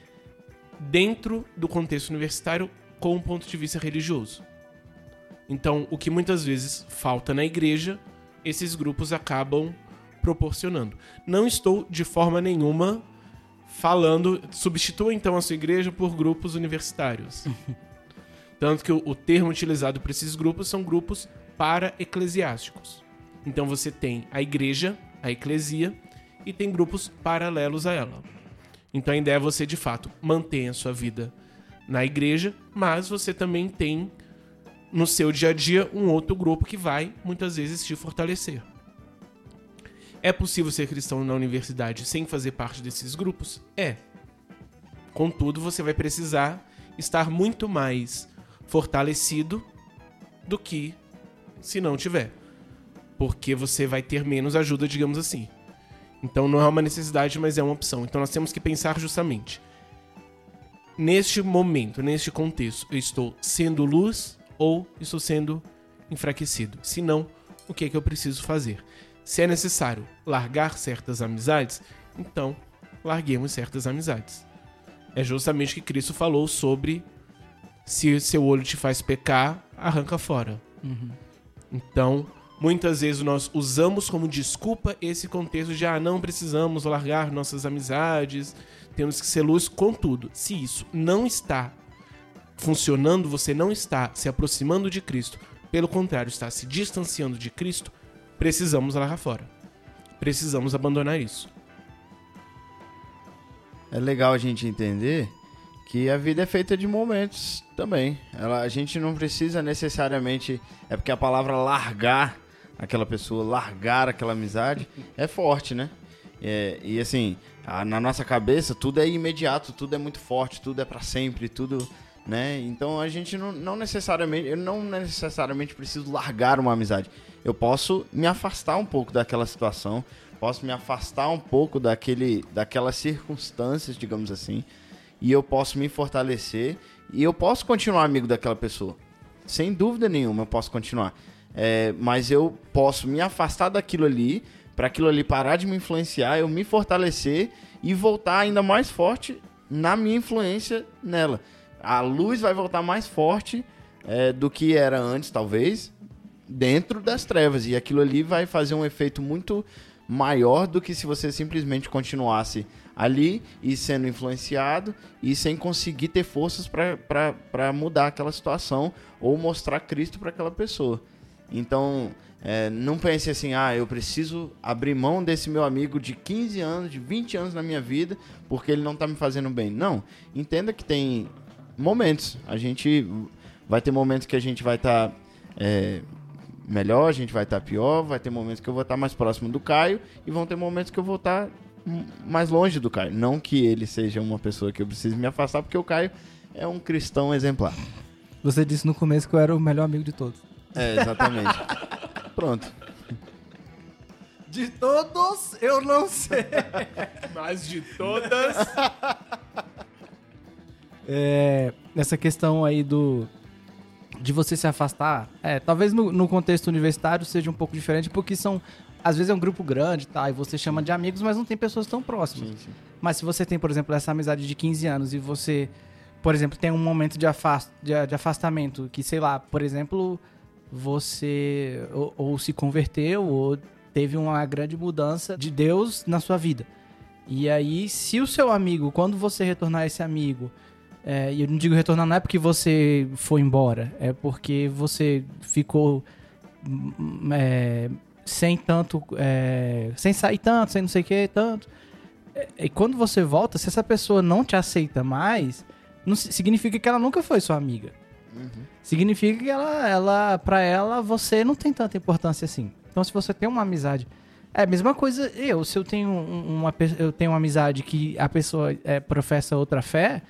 dentro do contexto universitário com um ponto de vista religioso. Então, o que muitas vezes falta na igreja, esses grupos acabam proporcionando. Não estou de forma nenhuma falando, substitua então a sua igreja por grupos universitários. Tanto que o, o termo utilizado para esses grupos são grupos para-eclesiásticos. Então você tem a igreja, a eclesia, e tem grupos paralelos a ela. Então a ideia é você, de fato, manter a sua vida na igreja, mas você também tem no seu dia a dia um outro grupo que vai muitas vezes te fortalecer. É possível ser cristão na universidade sem fazer parte desses grupos? É. Contudo, você vai precisar estar muito mais fortalecido do que se não tiver. Porque você vai ter menos ajuda, digamos assim. Então não é uma necessidade, mas é uma opção. Então nós temos que pensar justamente. Neste momento, neste contexto, eu estou sendo luz ou estou sendo enfraquecido? Se não, o que é que eu preciso fazer? Se é necessário largar certas amizades, então larguemos certas amizades. é justamente que Cristo falou sobre se seu olho te faz pecar, arranca fora. Então, muitas vezes nós usamos como desculpa esse contexto de ah, não precisamos largar nossas amizades, temos que ser luz, contudo, se isso não está funcionando, você não está se aproximando de Cristo, pelo contrário, está se distanciando de Cristo, precisamos largar fora. Precisamos abandonar isso. É legal a gente entender que a vida é feita de momentos também. Ela, a gente não precisa necessariamente. É porque a palavra largar aquela pessoa, largar aquela amizade, é forte, né? É, e assim, a- na nossa cabeça tudo é imediato, tudo é muito forte, tudo é pra sempre, tudo. Né? Então a gente não, não necessariamente. Eu não necessariamente preciso largar uma amizade. Eu posso me afastar um pouco daquela situação, posso me afastar um pouco daquele, daquelas circunstâncias, digamos assim, e eu posso me fortalecer e eu posso continuar amigo daquela pessoa. Sem dúvida nenhuma, eu posso continuar. É, mas eu posso me afastar daquilo ali, para aquilo ali parar de me influenciar, eu me fortalecer e voltar ainda mais forte na minha influência nela. A luz vai voltar mais forte é, do que era antes, talvez, dentro das trevas. E aquilo ali vai fazer um efeito muito maior do que se você simplesmente continuasse ali e sendo influenciado e sem conseguir ter forças para mudar aquela situação ou mostrar Cristo para aquela pessoa. Então, é, não pense assim, ah, eu preciso abrir mão desse meu amigo de 15 anos, de 20 anos na minha vida, porque ele não tá me fazendo bem. Não. Entenda que tem momentos. A gente vai ter momentos que a gente vai estar melhor, a gente vai estar pior, vai ter momentos que eu vou estar mais próximo do Caio e vão ter momentos que eu vou estar hum, mais longe do Caio. Não que ele seja uma pessoa que eu precise me afastar, porque o Caio é um cristão exemplar. Você disse no começo que eu era o melhor amigo de todos. É, exatamente. Pronto. De todos, eu não sei. Mas de todas. É, essa questão aí do de você se afastar, é, talvez no, no contexto universitário seja um pouco diferente, porque são às vezes é um grupo grande, tá? E você chama de amigos, mas não tem pessoas tão próximas. Sim, sim. Mas se você tem, por exemplo, essa amizade de 15 anos e você, por exemplo, tem um momento de, afast, de, de afastamento que, sei lá, por exemplo, você ou, ou se converteu ou teve uma grande mudança de Deus na sua vida. E aí, se o seu amigo, quando você retornar esse amigo, é, e eu não digo retornar não é porque você foi embora, é porque você ficou hum, é, sem tanto, é, sem sair tanto, sem não sei o que, tanto. É, E quando você volta, se essa pessoa não te aceita mais, não si- significa que ela nunca foi sua amiga. Significa que ela, ela, pra ela, você não tem tanta importância assim. Então, se você tem uma amizade. É a mesma coisa eu. Se eu tenho um- uma, eu tenho uma amizade que a pessoa é, professa outra fé,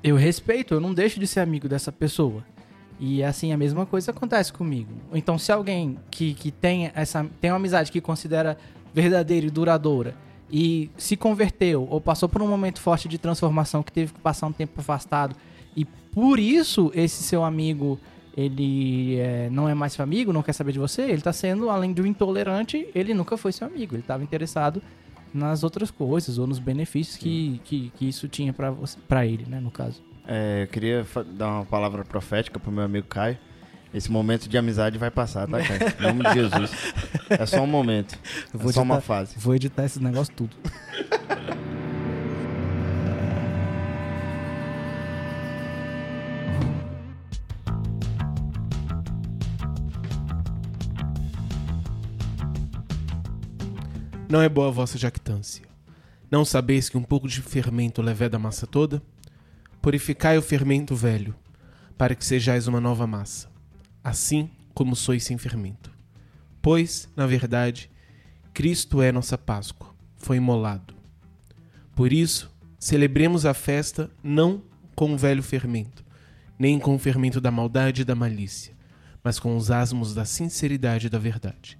eu respeito, eu não deixo de ser amigo dessa pessoa. E assim, a mesma coisa acontece comigo. Então, se alguém que, que tem, essa, tem uma amizade que considera verdadeira e duradoura e se converteu ou passou por um momento forte de transformação que teve que passar um tempo afastado e por isso esse seu amigo ele é, não é mais seu amigo, não quer saber de você, ele tá sendo, além de um intolerante, ele nunca foi seu amigo. Ele estava interessado nas outras coisas ou nos benefícios que, que, que isso tinha pra ele, né, no caso. É, eu queria dar uma palavra profética pro meu amigo Caio. Esse momento de amizade vai passar, tá, Caio? Em nome de Jesus. É só um momento. É só uma editar- fase. Vou editar esses negócios tudo. Não é boa a vossa jactância. Não sabeis que um pouco de fermento leveda a massa toda? Purificai o fermento velho, para que sejais uma nova massa, assim como sois sem fermento. Pois, na verdade, Cristo é nossa Páscoa, foi imolado. Por isso, celebremos a festa não com o velho fermento, nem com o fermento da maldade e da malícia, mas com os asmos da sinceridade e da verdade.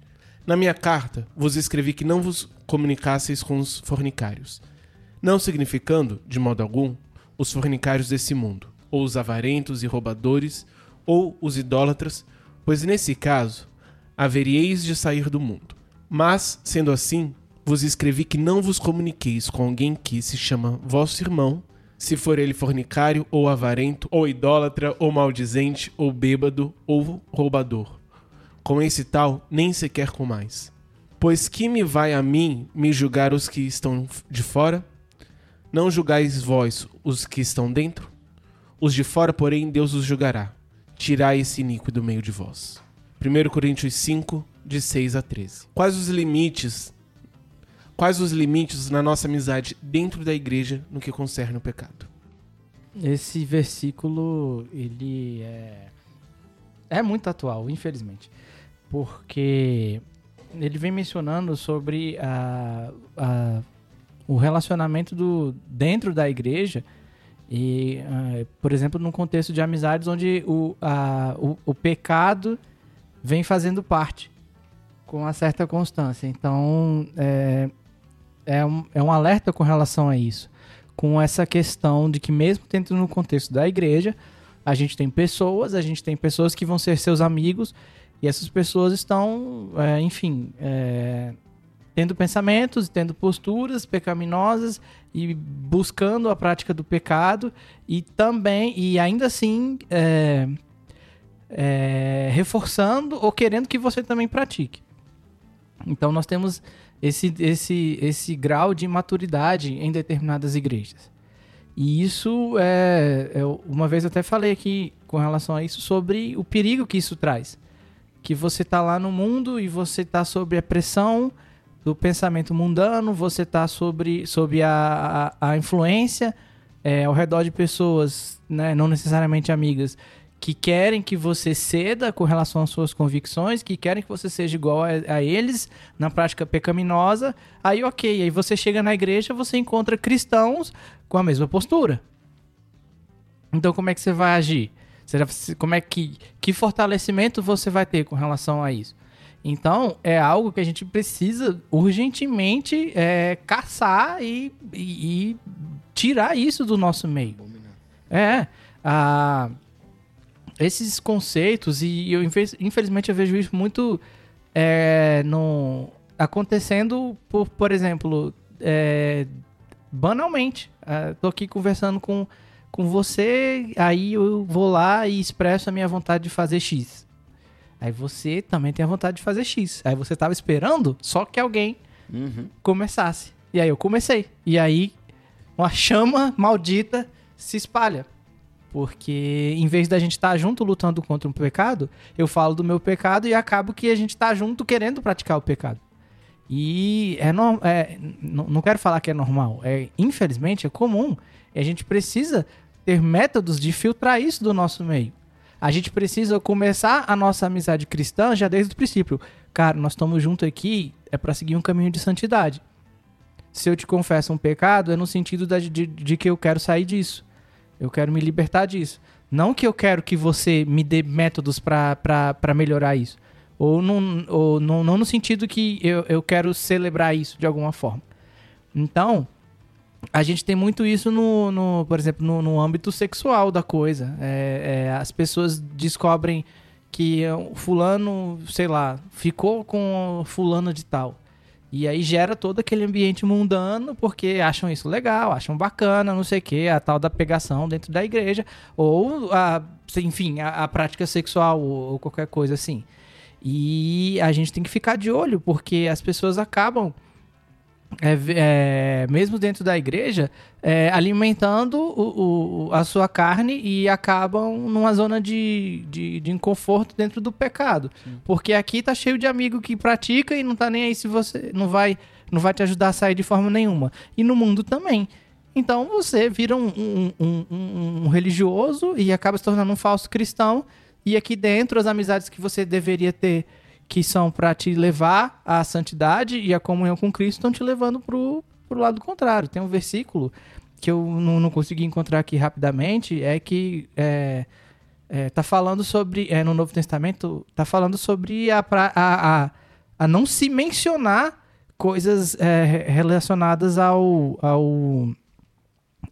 Na minha carta, vos escrevi que não vos comunicasseis com os fornicários, não significando, de modo algum, os fornicários desse mundo, ou os avarentos e roubadores, ou os idólatras, pois nesse caso haveríeis de sair do mundo. Mas, sendo assim, vos escrevi que não vos comuniqueis com alguém que se chama vosso irmão, se for ele fornicário, ou avarento, ou idólatra, ou maldizente, ou bêbado, ou roubador. Com esse tal, nem sequer com mais. Pois que me vai a mim me julgar os que estão de fora? Não julgais vós os que estão dentro? Os de fora, porém, Deus os julgará. Tirai esse iníquo do meio de vós. 1 Coríntios 5, de 6 a 13. Quais os limites? Quais os limites na nossa amizade dentro da igreja no que concerne o pecado? Esse versículo, ele é, é muito atual, infelizmente. Porque ele vem mencionando sobre a, a- o relacionamento do, dentro da igreja e, ah, por exemplo, num contexto de amizades onde o, a- o, o pecado vem fazendo parte com uma certa constância. Então, é, é, um, é um alerta com relação a isso com essa questão de que mesmo dentro no contexto da igreja, a gente tem pessoas, a gente tem pessoas que vão ser seus amigos e essas pessoas estão, é, enfim, é, tendo pensamentos, tendo posturas pecaminosas e buscando a prática do pecado e também e ainda assim é, é, reforçando ou querendo que você também pratique. Então nós temos esse, esse, esse grau de maturidade em determinadas igrejas. E isso é, eu- Uma vez até falei aqui com relação a isso sobre o perigo que isso traz. Que você tá lá no mundo e você tá sob a pressão do pensamento mundano, você tá sobre, sob a, a, a influência é, ao redor de pessoas, né, não necessariamente amigas, que querem que você ceda com relação às suas convicções, que querem que você seja igual a, a eles na prática pecaminosa. Aí, ok, aí você chega na igreja, você encontra cristãos com a mesma postura. Então, como é que você vai agir? Será, como é que que fortalecimento você vai ter com relação a isso? Então, é algo que a gente precisa urgentemente é, caçar e, e- e tirar isso do nosso meio. É, a, esses conceitos, e eu, infe- infelizmente eu vejo isso muito é, no, acontecendo, por, por exemplo, é, banalmente. É, tô aqui conversando com, com você, aí eu vou lá e expresso a minha vontade de fazer X. Aí você também tem a vontade de fazer X. Aí você tava esperando só que alguém Uhum. começasse. E aí eu comecei. E aí uma chama maldita se espalha. Porque em vez da gente estar junto lutando contra um pecado, eu falo do meu pecado e acabo que a gente tá junto querendo praticar o pecado. E é, no, é não não quero falar que é normal, é infelizmente é comum. E a gente precisa ter métodos de filtrar isso do nosso meio. A gente precisa começar a nossa amizade cristã já desde o princípio. Cara, nós estamos juntos aqui é para seguir um caminho de santidade. Se eu te confesso um pecado, é no sentido da- de, de que eu quero sair disso. Eu quero me libertar disso. Não que eu quero que você me dê métodos para melhorar isso. Ou, não, ou não, no sentido que eu, eu quero celebrar isso de alguma forma. Então, a gente tem muito isso no, no por exemplo, no, no âmbito sexual da coisa. É, é, as pessoas descobrem que fulano, sei lá, ficou com fulano de tal. E aí gera todo aquele ambiente mundano, porque acham isso legal, acham bacana, não sei o que, a tal da pegação dentro da igreja, ou, a, enfim, a, a prática sexual, ou, ou qualquer coisa assim. E a gente tem que ficar de olho, porque as pessoas acabam, é, é, mesmo dentro da igreja, é, alimentando o, o- a sua carne e acabam numa zona de, de, de inconforto dentro do pecado. Porque aqui tá cheio de amigo que pratica e não tá nem aí se você não vai, não vai te ajudar a sair de forma nenhuma. E no mundo também. Então você vira um- um- um- um religioso e acaba se tornando um falso cristão. E aqui dentro, as amizades que você deveria ter, que são para te levar à santidade e à comunhão com Cristo, estão te levando pro, pro lado contrário. Tem um versículo que eu não, não consegui encontrar aqui rapidamente, é que é, é, tá falando sobre, é, no Novo Testamento, tá falando sobre a, pra- a, a, a não se mencionar coisas é, relacionadas ao, ao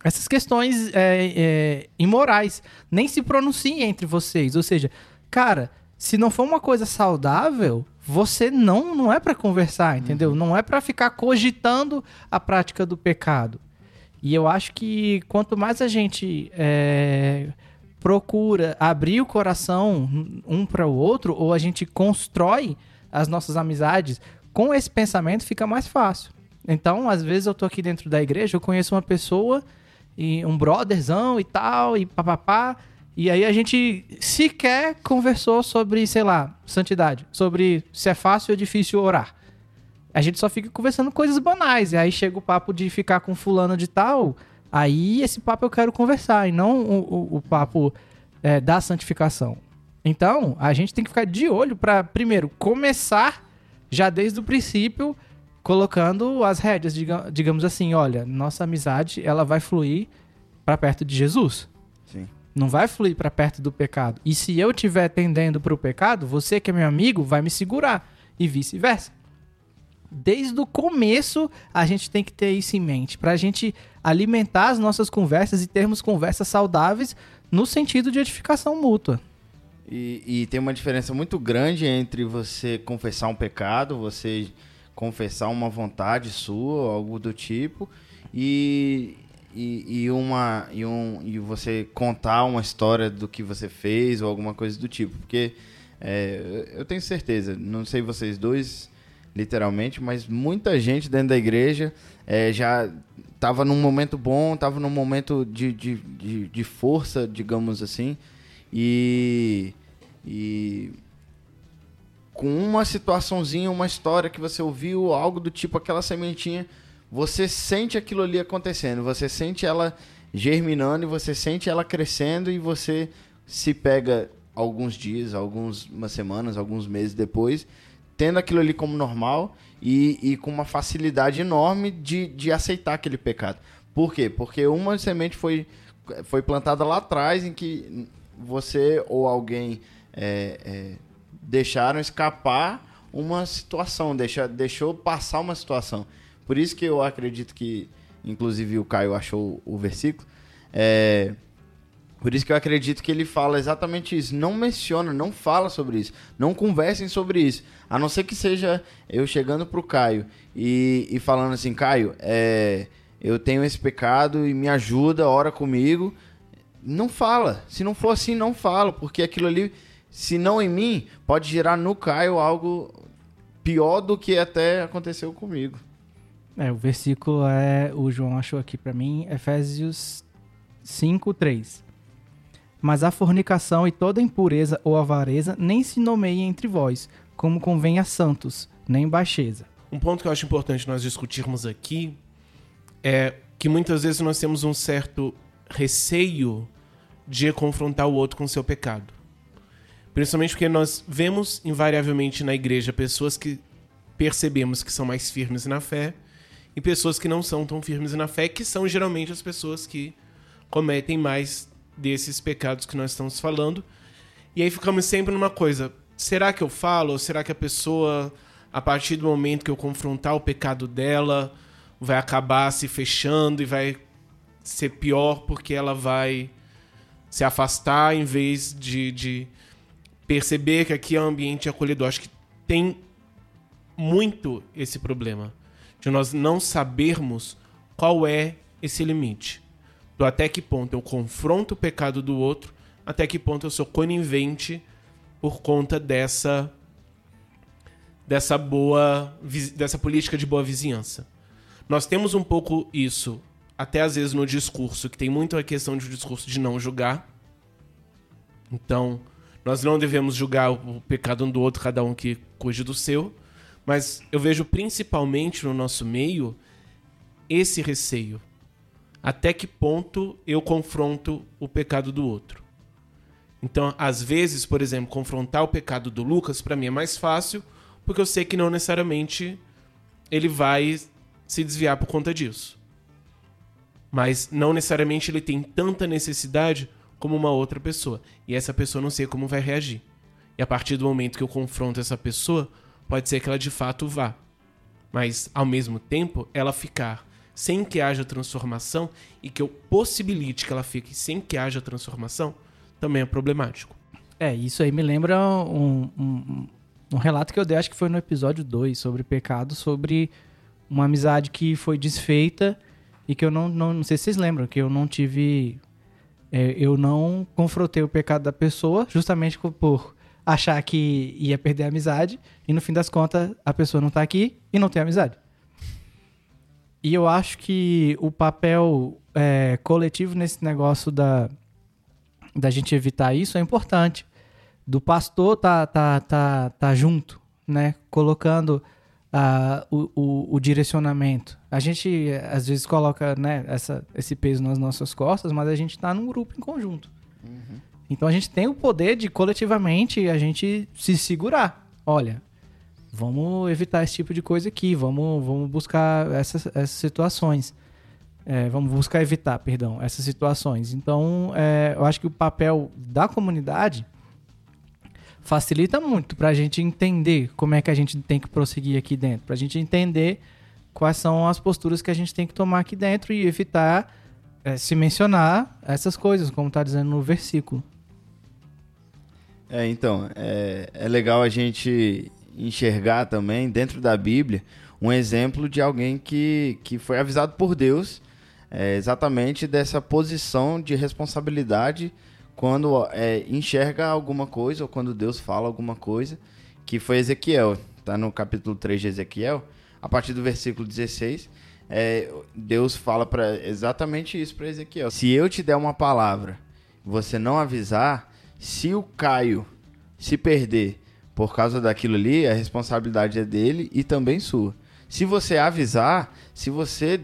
essas questões é, é, imorais. Nem se pronunciem entre vocês. Ou seja, cara, se não for uma coisa saudável, você não não é pra conversar, entendeu? Não é pra ficar cogitando a prática do pecado. E eu acho que quanto mais a gente é, procura abrir o coração um para o outro, ou a gente constrói as nossas amizades com esse pensamento, fica mais fácil. Então, às vezes eu tô aqui dentro da igreja, eu conheço uma pessoa e um brotherzão e tal, e papapá. E aí a gente sequer conversou sobre, sei lá, santidade, sobre se é fácil ou difícil orar. A gente só fica conversando coisas banais. E aí chega o papo de ficar com fulano de tal. Aí esse papo eu quero conversar, e não o, o- o papo é, da santificação. Então, a gente tem que ficar de olho para, primeiro, começar já desde o princípio, colocando as rédeas, diga- digamos assim, olha, nossa amizade, ela vai fluir para perto de Jesus. Não vai fluir para perto do pecado. E se eu estiver tendendo para o pecado, você que é meu amigo vai me segurar e vice-versa. Desde o começo a gente tem que ter isso em mente para a gente alimentar as nossas conversas e termos conversas saudáveis no sentido de edificação mútua. E, e tem uma diferença muito grande entre você confessar um pecado, você confessar uma vontade sua, algo do tipo, e, e, e uma, e, um, e você contar uma história do que você fez ou alguma coisa do tipo. Porque é, eu tenho certeza, não sei vocês dois, literalmente, mas muita gente dentro da igreja é, já estava num momento bom, estava num momento de, de, de, de força, digamos assim, e, e com uma situaçãozinha, uma história que você ouviu, algo do tipo, aquela sementinha, você sente aquilo ali acontecendo, você sente ela germinando e você sente ela crescendo e você se pega alguns dias, algumas semanas, alguns meses depois, tendo aquilo ali como normal e, e com uma facilidade enorme de, de aceitar aquele pecado. Por quê? Porque uma semente foi, foi plantada lá atrás em que você ou alguém é, é, deixaram escapar uma situação, deixa, deixou passar uma situação. Por isso que eu acredito que, inclusive o Caio achou o versículo, é, por isso que eu acredito que ele fala exatamente isso. Não menciona, não fala sobre isso. Não conversem sobre isso. A não ser que seja eu chegando pro Caio e, e falando assim, Caio, é, eu tenho esse pecado e me ajuda, ora comigo. Não fala. Se não for assim, não fala. Porque aquilo ali, se não em mim, pode gerar no Caio algo pior do que até aconteceu comigo. É, o versículo é, o João achou aqui pra mim, Efésios 5, 3. Mas a fornicação e toda impureza ou avareza nem se nomeia entre vós, como convém a santos, nem baixeza. Um ponto que eu acho importante nós discutirmos aqui é que muitas vezes nós temos um certo receio de confrontar o outro com seu pecado. Principalmente porque nós vemos invariavelmente na igreja pessoas que percebemos que são mais firmes na fé e pessoas que não são tão firmes na fé, que são geralmente as pessoas que cometem mais desses pecados que nós estamos falando. E aí ficamos sempre numa coisa: será que eu falo? Ou será que a pessoa, a partir do momento que eu confrontar o pecado dela, vai acabar se fechando e vai ser pior porque ela vai se afastar em vez de, de perceber que aqui é um ambiente acolhedor? Acho que tem muito esse problema de nós não sabermos qual é esse limite. Do até que ponto eu confronto o pecado do outro, até que ponto eu sou conivente por conta dessa dessa boa dessa política de boa vizinhança. Nós temos um pouco isso até às vezes no discurso, que tem muito a questão de um discurso de não julgar. Então, nós não devemos julgar o pecado um do outro, cada um que cuide do seu. Mas eu vejo principalmente no nosso meio esse receio. Até que ponto eu confronto o pecado do outro? Então, às vezes, por exemplo, confrontar o pecado do Lucas para mim é mais fácil, porque eu sei que não necessariamente ele vai se desviar por conta disso. Mas não necessariamente ele tem tanta necessidade como uma outra pessoa. E essa pessoa não sei como vai reagir. E a partir do momento que eu confronto essa pessoa, pode ser que ela de fato vá. Mas, ao mesmo tempo, ela ficar sem que haja transformação e que eu possibilite que ela fique sem que haja transformação, também é problemático. É, isso aí me lembra um, um- Um relato que eu dei, acho que foi no episódio 2, sobre pecado, sobre uma amizade que foi desfeita e que eu não, não, não sei se vocês lembram, que eu não tive. é, eu não confrontei o pecado da pessoa, justamente por achar que ia perder a amizade, e no fim das contas a pessoa não tá aqui e não tem amizade. E eu acho que o papel é, coletivo nesse negócio da, da gente evitar isso é importante. Do pastor tá, tá, tá, tá junto, né? Colocando ah, o, o, o direcionamento. A gente às vezes coloca né, essa, esse peso nas nossas costas, mas a gente está num grupo em conjunto. Então a gente tem o poder de coletivamente a gente se segurar. Olha, vamos evitar esse tipo de coisa aqui, vamos, vamos buscar essas, essas situações. É, vamos buscar evitar, perdão, essas situações. Então, é, eu acho que o papel da comunidade facilita muito para a gente entender como é que a gente tem que prosseguir aqui dentro, para a gente entender quais são as posturas que a gente tem que tomar aqui dentro e evitar é, se mencionar essas coisas, como está dizendo no versículo. É, então, é, é legal a gente enxergar também, dentro da Bíblia, um exemplo de alguém que, que foi avisado por Deus é, exatamente dessa posição de responsabilidade quando é, enxerga alguma coisa ou quando Deus fala alguma coisa, que foi Ezequiel. Tá no capítulo 3 de Ezequiel, a partir do versículo 16, é, Deus fala para exatamente isso para Ezequiel. Se eu te der uma palavra, você não avisar, se o Caio se perder por causa daquilo ali, a responsabilidade é dele e também sua. Se você avisar, se você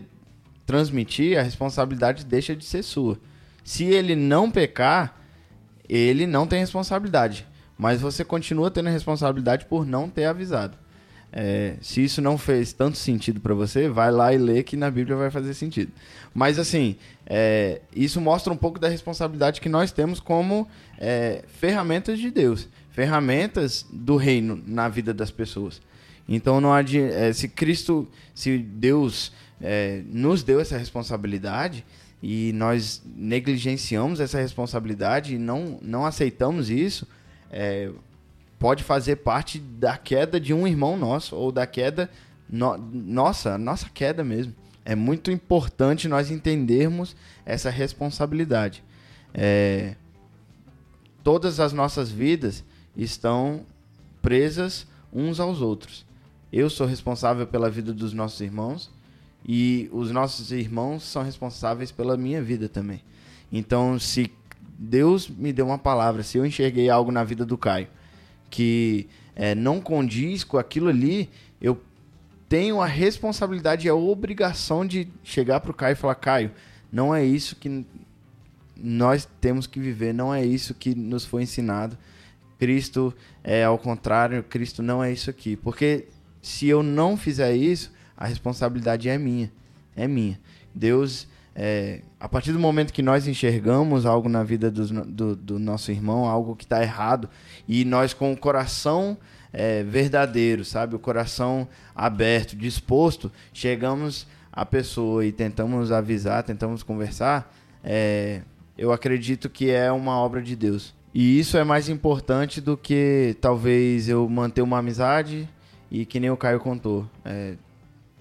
transmitir, a responsabilidade deixa de ser sua. Se ele não pecar, ele não tem responsabilidade. Mas você continua tendo a responsabilidade por não ter avisado. É, se isso não fez tanto sentido para você, vai lá e lê que na Bíblia vai fazer sentido. Mas assim, é, isso mostra um pouco da responsabilidade que nós temos como é, ferramentas de Deus, ferramentas do reino na vida das pessoas. Então não é, se Cristo, se Deus é, nos deu essa responsabilidade e nós negligenciamos essa responsabilidade e não, não aceitamos isso, é, pode fazer parte da queda de um irmão nosso ou da queda no, nossa, nossa queda mesmo. É muito importante nós entendermos essa responsabilidade. É, todas as nossas vidas estão presas uns aos outros. Eu sou responsável pela vida dos nossos irmãos e os nossos irmãos são responsáveis pela minha vida também. Então, se Deus me deu uma palavra, se eu enxerguei algo na vida do Caio que é, não condiz com aquilo ali, tenho a responsabilidade e a obrigação de chegar pro Caio e falar: Caio, não é isso que nós temos que viver, não é isso que nos foi ensinado. Cristo é ao contrário, Cristo não é isso aqui. Porque se eu não fizer isso, a responsabilidade é minha. É minha. Deus, é, a partir do momento que nós enxergamos algo na vida no- do, do nosso irmão, algo que está errado, e nós com o coração é, verdadeiro, sabe? O coração aberto, disposto, chegamos à pessoa e tentamos avisar, tentamos conversar, é, eu acredito que é uma obra de Deus. E isso é mais importante do que talvez eu manter uma amizade e que nem o Caio contou. É,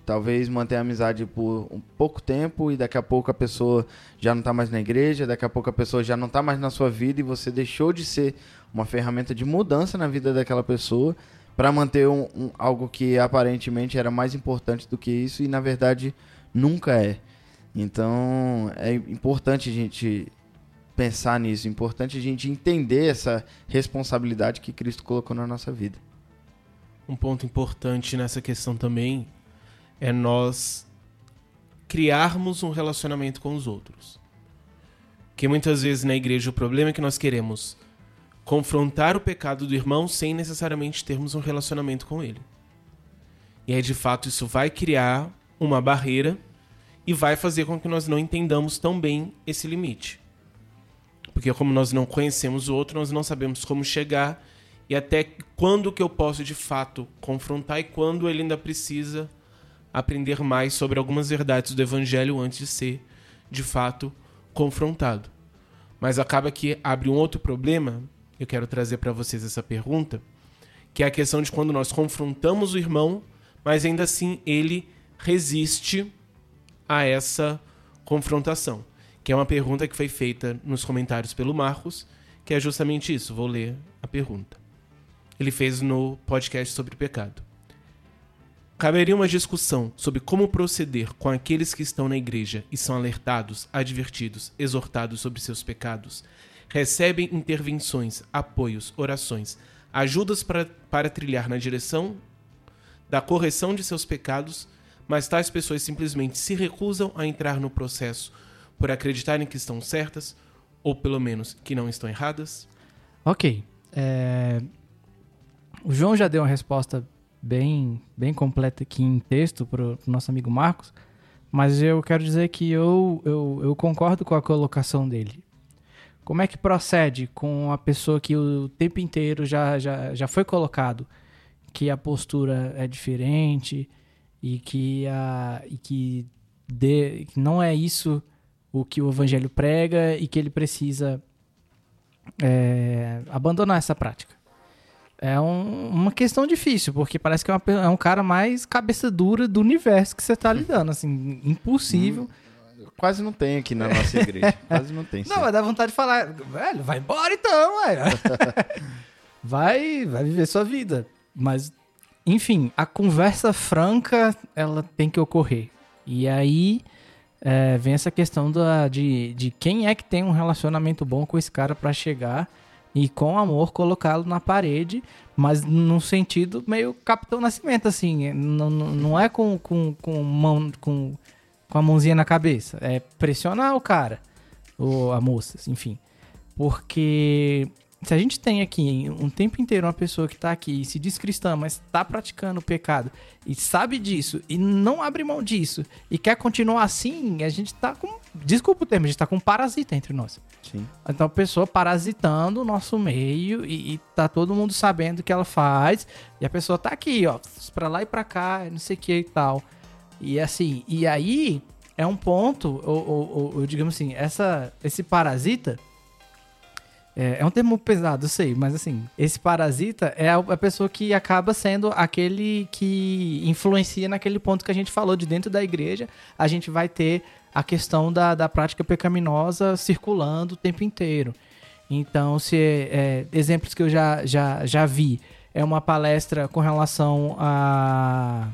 talvez manter a amizade por um pouco tempo e daqui a pouco a pessoa já não está mais na igreja, daqui a pouco a pessoa já não está mais na sua vida e você deixou de ser uma ferramenta de mudança na vida daquela pessoa para manter um, um- algo que aparentemente era mais importante do que isso e na verdade nunca é. Então é importante a gente pensar nisso, é importante a gente entender essa responsabilidade que Cristo colocou na nossa vida. Um ponto importante nessa questão também é nós criarmos um relacionamento com os outros. Que muitas vezes na igreja o problema é que nós queremos confrontar o pecado do irmão sem necessariamente termos um relacionamento com ele. E aí, de fato, isso vai criar uma barreira e vai fazer com que nós não entendamos tão bem esse limite. Porque como nós não conhecemos o outro, nós não sabemos como chegar e até quando que eu posso de fato confrontar e quando ele ainda precisa aprender mais sobre algumas verdades do evangelho antes de ser de fato confrontado. Mas acaba que abre um outro problema. Eu quero trazer para vocês essa pergunta, que é a questão de quando nós confrontamos o irmão, mas ainda assim ele resiste a essa confrontação. Que é uma pergunta que foi feita nos comentários pelo Marcos, que é justamente isso. Vou ler a pergunta. Ele fez no podcast sobre pecado. Caberia uma discussão sobre como proceder com aqueles que estão na igreja e são alertados, advertidos, exortados sobre seus pecados, recebem intervenções, apoios, orações, ajudas para, para trilhar na direção da correção de seus pecados, mas tais pessoas simplesmente se recusam a entrar no processo por acreditarem que estão certas, ou pelo menos que não estão erradas? Ok. É, O João já deu uma resposta bem, bem completa aqui em texto para o nosso amigo Marcos, mas eu quero dizer que eu, eu, eu concordo com a colocação dele. Como é que procede com a pessoa que o tempo inteiro já, já, já foi colocado que a postura é diferente e que, a, e que, de, que não é isso o que o evangelho prega e que ele precisa é, abandonar essa prática? É um- uma questão difícil, porque parece que é, uma é um cara mais cabeça dura do universo que você tá lidando, assim, impossível. Quase não tem aqui na nossa igreja. Quase não tem. Não, sim. vai dar vontade de falar, velho, vai embora então, velho. vai, vai viver sua vida. Mas, enfim, a conversa franca, ela tem que ocorrer. E aí é, vem essa questão da, de, de quem é que tem um relacionamento bom com esse cara pra chegar e com amor colocá-lo na parede, mas num sentido meio Capitão Nascimento, assim. é, Não, não não é com, com, com, mão, com, com a mãozinha na cabeça. É pressionar o cara ou a moça, enfim. Porque se a gente tem aqui um tempo inteiro uma pessoa que tá aqui e se diz cristã, mas tá praticando o pecado e sabe disso e não abre mão disso e quer continuar assim, a gente tá com. Desculpa o termo, a gente tá com um parasita entre nós. Sim. Então a pessoa parasitando o nosso meio e, e tá todo mundo sabendo o que ela faz. E a pessoa tá aqui, ó, pra lá e pra cá, não sei o que e tal. E assim, e aí é um ponto, ou, ou- ou- ou digamos assim, essa, esse parasita. É, é um termo pesado, eu sei, mas assim, esse parasita é a, a pessoa que acaba sendo aquele que influencia naquele ponto que a gente falou de dentro da igreja. A gente vai ter a questão da, da prática pecaminosa circulando o tempo inteiro. Então, se é, exemplos que eu já, já, já vi é uma palestra com relação a,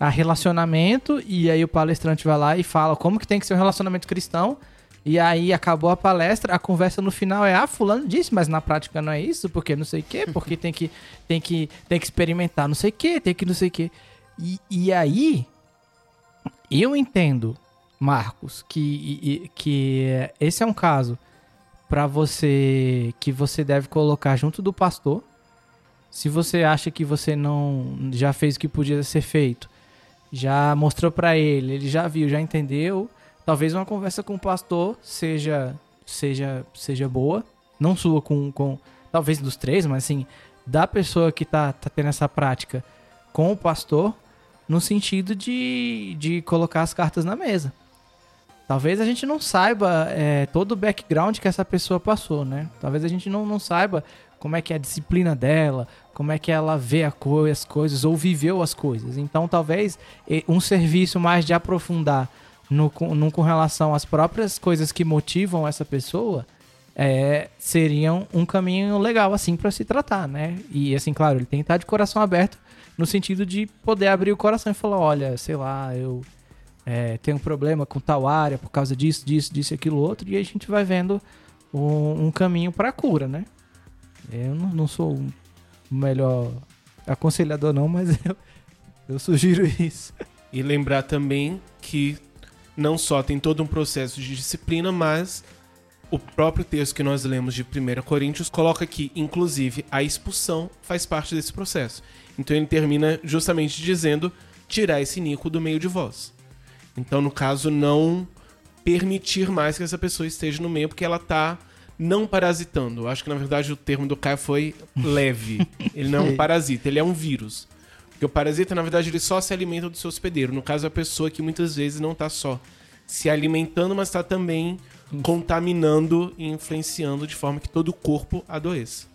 a relacionamento, e aí o palestrante vai lá e fala como que tem que ser um relacionamento cristão. E aí acabou a palestra, a conversa no final é: ah, fulano disse, mas na prática não é isso, porque não sei o quê, porque tem que, tem que, tem que experimentar não sei o quê, tem que não sei o quê. E, e aí, eu entendo, Marcos, que, que esse é um caso para você que você deve colocar junto do pastor. Se você acha que você não já fez o que podia ser feito, já mostrou para ele, ele já viu, já entendeu, talvez uma conversa com o pastor seja seja seja boa, não sua com, com talvez dos três, mas assim, da pessoa que tá, tá tendo essa prática com o pastor, no sentido de, de colocar as cartas na mesa. Talvez a gente não saiba é, todo o background que essa pessoa passou, né? Talvez a gente não, não saiba como é que é a disciplina dela, como é que ela vê a co- as coisas ou viveu as coisas. Então, talvez um serviço mais de aprofundar no, no, com relação às próprias coisas que motivam essa pessoa é, seriam um caminho legal, assim, para se tratar, né? E, assim, claro, ele tem que estar de coração aberto no sentido de poder abrir o coração e falar: olha, sei lá, eu é, tenho um problema com tal área por causa disso, disso, disso aquilo outro, e a gente vai vendo um, um caminho para cura, né? Eu não, não sou o melhor aconselhador, não, mas eu, eu sugiro isso. E lembrar também que não só tem todo um processo de disciplina, mas o próprio texto que nós lemos de 1 Coríntios coloca que, inclusive, a expulsão faz parte desse processo. Então ele termina justamente dizendo: tirar esse nico do meio de vós. Então, no caso, não permitir mais que essa pessoa esteja no meio, porque ela tá não parasitando. Acho que na verdade o termo do Caio foi leve. Ele não é um parasita, ele é um vírus. Porque o parasita, na verdade, ele só se alimenta do seu hospedeiro. No caso, a pessoa que muitas vezes não tá só se alimentando, mas tá também contaminando e influenciando de forma que todo o corpo adoeça.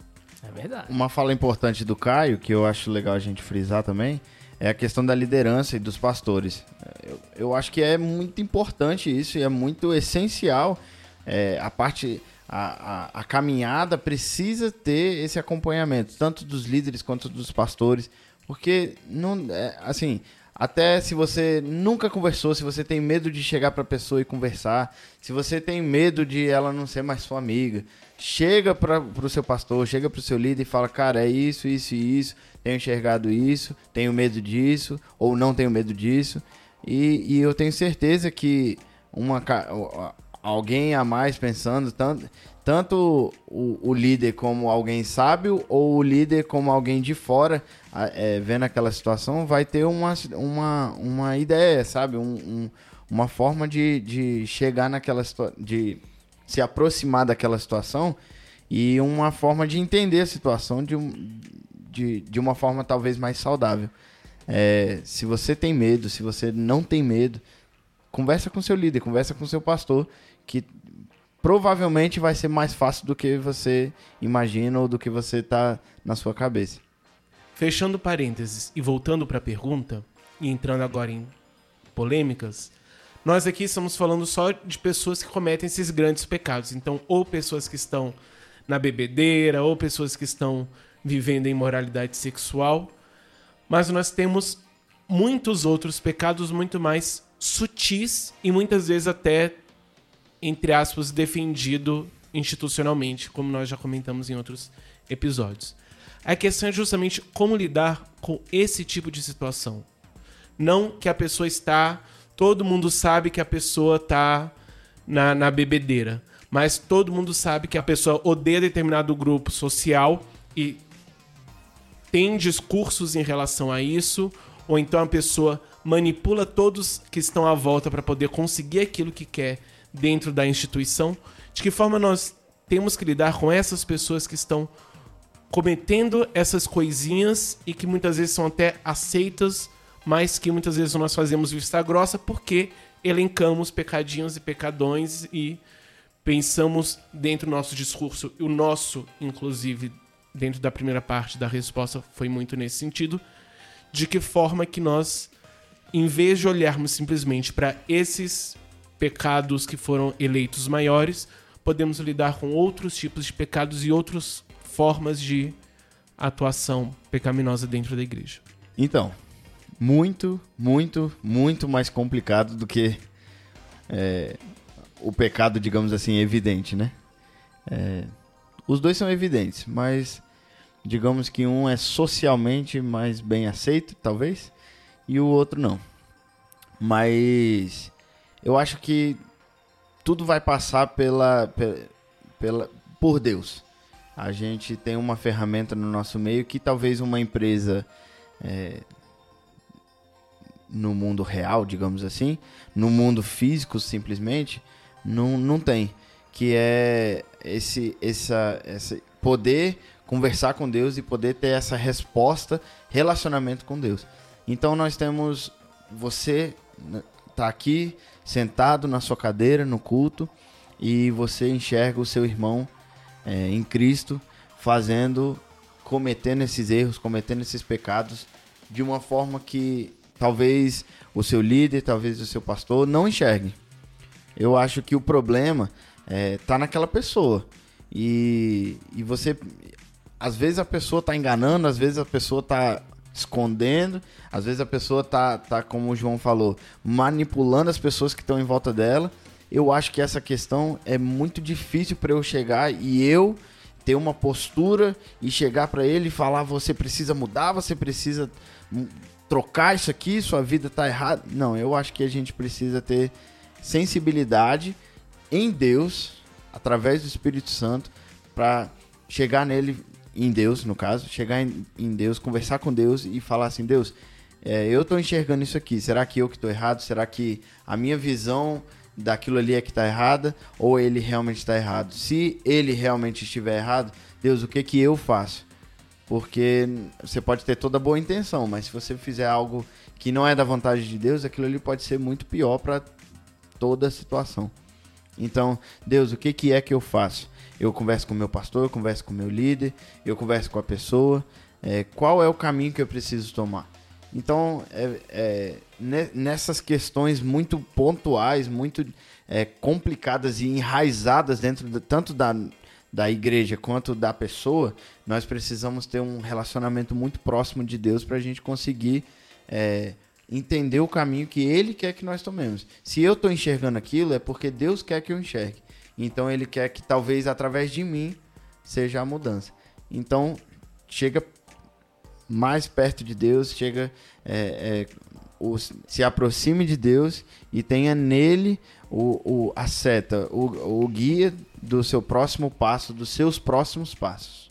É verdade. Uma fala importante do Caio, que eu acho legal a gente frisar também, é a questão da liderança e dos pastores. Eu, eu acho que é muito importante isso e é muito essencial. É, a parte, a, a, a caminhada precisa ter esse acompanhamento, tanto dos líderes quanto dos pastores, porque não, é, assim, até se você nunca conversou, se você tem medo de chegar para a pessoa e conversar, se você tem medo de ela não ser mais sua amiga, chega para o seu pastor, chega para o seu líder e fala, cara, é isso, isso e isso, tenho enxergado isso, tenho medo disso, ou não tenho medo disso. E, e eu tenho certeza que uma, alguém a mais pensando, tanto, tanto o, o líder como alguém sábio, ou o líder como alguém de fora, é, vendo aquela situação, vai ter uma, uma, uma ideia, sabe? Um, um- uma forma de, de chegar naquela situação, de se aproximar daquela situação e uma forma de entender a situação de, de, de uma forma talvez mais saudável. É, se você tem medo, se você não tem medo, conversa com seu líder, conversa com seu pastor, que provavelmente vai ser mais fácil do que você imagina ou do que você tá na sua cabeça. Fechando parênteses e voltando para a pergunta, e entrando agora em polêmicas, nós aqui estamos falando só de pessoas que cometem esses grandes pecados. Então, ou pessoas que estão na bebedeira, ou pessoas que estão vivendo em imoralidade sexual. Mas nós temos muitos outros pecados muito mais sutis e muitas vezes até, entre aspas, defendido institucionalmente, como nós já comentamos em outros episódios. A questão é justamente como lidar com esse tipo de situação. Não que a pessoa está. Todo mundo sabe que a pessoa está na, na bebedeira. Mas todo mundo sabe que a pessoa odeia determinado grupo social e tem discursos em relação a isso. Ou então a pessoa manipula todos que estão à volta para poder conseguir aquilo que quer dentro da instituição. De que forma nós temos que lidar com essas pessoas que estão cometendo essas coisinhas e que muitas vezes são até aceitas, mas que muitas vezes nós fazemos vista grossa porque elencamos pecadinhos e pecadões e pensamos dentro do nosso discurso, o nosso, inclusive, dentro da primeira parte da resposta foi muito nesse sentido, de que forma que nós, em vez de olharmos simplesmente para esses pecados que foram eleitos maiores, podemos lidar com outros tipos de pecados e outras formas de atuação pecaminosa dentro da igreja. Então, muito, muito, muito mais complicado do que é, o pecado, digamos assim, evidente, né? É, os dois são evidentes, mas digamos que um é socialmente mais bem aceito, talvez, e o outro não. Mas eu acho que tudo vai passar pela, pe- pela, por Deus. A gente tem uma ferramenta no nosso meio que talvez uma empresa é, no mundo real, digamos assim, no mundo físico simplesmente, não, não tem. Que é esse, essa, esse poder conversar com Deus e poder ter essa resposta, relacionamento com Deus. Então nós temos você né, tá aqui sentado na sua cadeira no culto e você enxerga o seu irmão é, em Cristo fazendo, cometendo esses erros, cometendo esses pecados de uma forma que talvez o seu líder, talvez o seu pastor não enxergue. Eu acho que o problema é, tá naquela pessoa. E, e você. Às vezes a pessoa tá enganando, às vezes a pessoa tá escondendo, às vezes a pessoa tá, tá, como o João falou, manipulando as pessoas que estão em volta dela. Eu acho que essa questão é muito difícil para eu chegar e eu ter uma postura e chegar para ele e falar: você precisa mudar, você precisa trocar isso aqui, sua vida tá errada. Não, eu acho que a gente precisa ter sensibilidade em Deus, através do Espírito Santo, para chegar nele, em Deus, no caso, chegar em, em Deus, conversar com Deus e falar assim: Deus, é, eu tô enxergando isso aqui, será que eu que tô errado? Será que a minha visão daquilo ali é que tá errada? Ou ele realmente está errado? Se ele realmente estiver errado, Deus, o que que eu faço? Porque você pode ter toda boa intenção, mas se você fizer algo que não é da vontade de Deus, aquilo ali pode ser muito pior para toda a situação. Então, Deus, o que, que é que eu faço? Eu converso com o meu pastor, eu converso com o meu líder, eu converso com a pessoa. é, qual é o caminho que eu preciso tomar? Então, é, é, ne- nessas questões muito pontuais, muito é, complicadas e enraizadas dentro da- tanto da, da igreja quanto da pessoa, nós precisamos ter um relacionamento muito próximo de Deus para a gente conseguir é, entender o caminho que Ele quer que nós tomemos. Se eu estou enxergando aquilo, é porque Deus quer que eu enxergue. Então, Ele quer que talvez através de mim seja a mudança. Então, chega mais perto de Deus, chega, é, é, o- se aproxime de Deus e tenha nele o, o- a seta, o, o guia do seu próximo passo, dos seus próximos passos.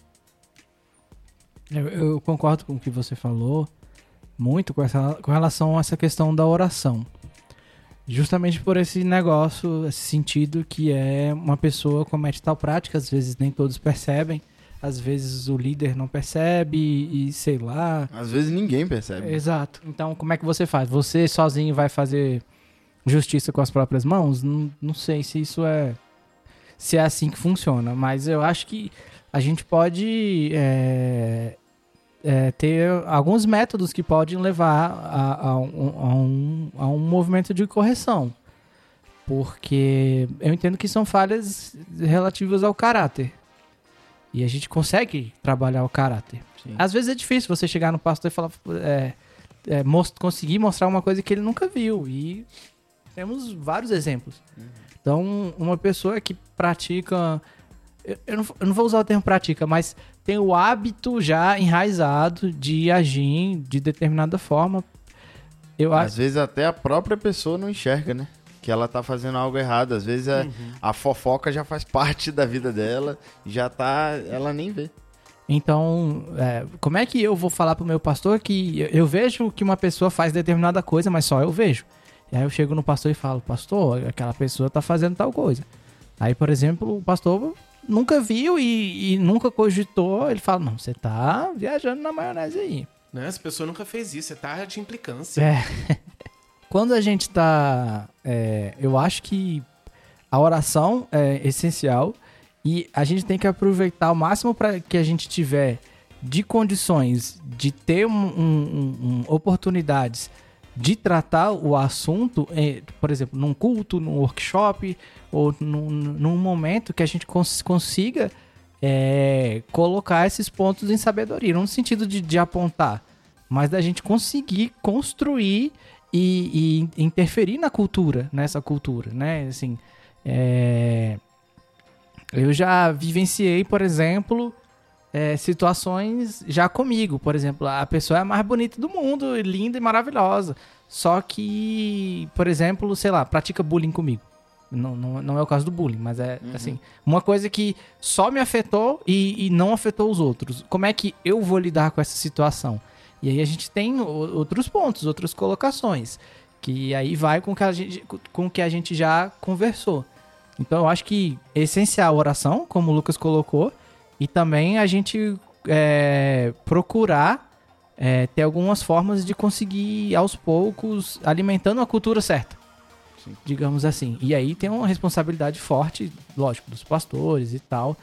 Eu, eu concordo com o que você falou muito com, essa, com relação a essa questão da oração. Justamente por esse negócio, esse sentido que é uma pessoa comete tal prática, às vezes nem todos percebem, às vezes o líder não percebe e sei lá. Às vezes ninguém percebe. Exato. Então, como é que você faz? Você sozinho vai fazer justiça com as próprias mãos? Não, não sei se isso é. Se é assim que funciona, mas eu acho que a gente pode é, é, ter alguns métodos que podem levar a, a um, a um- a um movimento de correção. Porque eu entendo que são falhas relativas ao caráter. E a gente consegue trabalhar o caráter. Sim. Às vezes é difícil você chegar no pastor e falar, é, é, mos- conseguir mostrar uma coisa que ele nunca viu. E temos vários exemplos. Então, uma pessoa que pratica. Eu, não, eu não vou usar o termo pratica, mas tem o hábito já enraizado de agir de determinada forma. Eu acho. Às vezes até a própria pessoa não enxerga, né? Que ela tá fazendo algo errado. Às vezes a, a fofoca já faz parte da vida dela, já tá. Ela nem vê. Então, é, como é que eu vou falar pro meu pastor que eu, eu vejo que uma pessoa faz determinada coisa, mas só eu vejo? E aí eu chego no pastor e falo, pastor, aquela pessoa tá fazendo tal coisa. Aí, por exemplo, o pastor nunca viu e, e nunca cogitou, ele fala, não, você tá viajando na maionese aí. Né? Essa pessoa nunca fez isso, é tarde de implicância. É. Quando a gente tá. é, eu acho que a oração é essencial e a gente tem que aproveitar o máximo para que a gente tiver de condições de ter um, um- um- um- oportunidades de tratar o assunto, é, por exemplo, num culto, num workshop ou num, num momento que a gente cons- consiga é, colocar esses pontos em sabedoria, não no sentido de, de apontar, mas da gente conseguir construir e, e interferir na cultura, nessa cultura, né? Assim, é, eu já vivenciei, por exemplo, é, situações já comigo. Por exemplo, a pessoa é a mais bonita do mundo, linda e maravilhosa. Só que, por exemplo, sei lá, pratica bullying comigo. Não, não, não é o caso do bullying, mas é assim, uma coisa que só me afetou e, e não afetou os outros. Como é que eu vou lidar com essa situação? E aí a gente tem outros pontos, outras colocações. Que aí vai com que a gente, com que a gente já conversou. Então eu acho que é essencial a oração, como o Lucas colocou, e também a gente é, procurar é, ter algumas formas de conseguir aos poucos alimentando a cultura certa. Sim. Digamos assim. E aí tem uma responsabilidade forte, lógico, dos pastores e tal.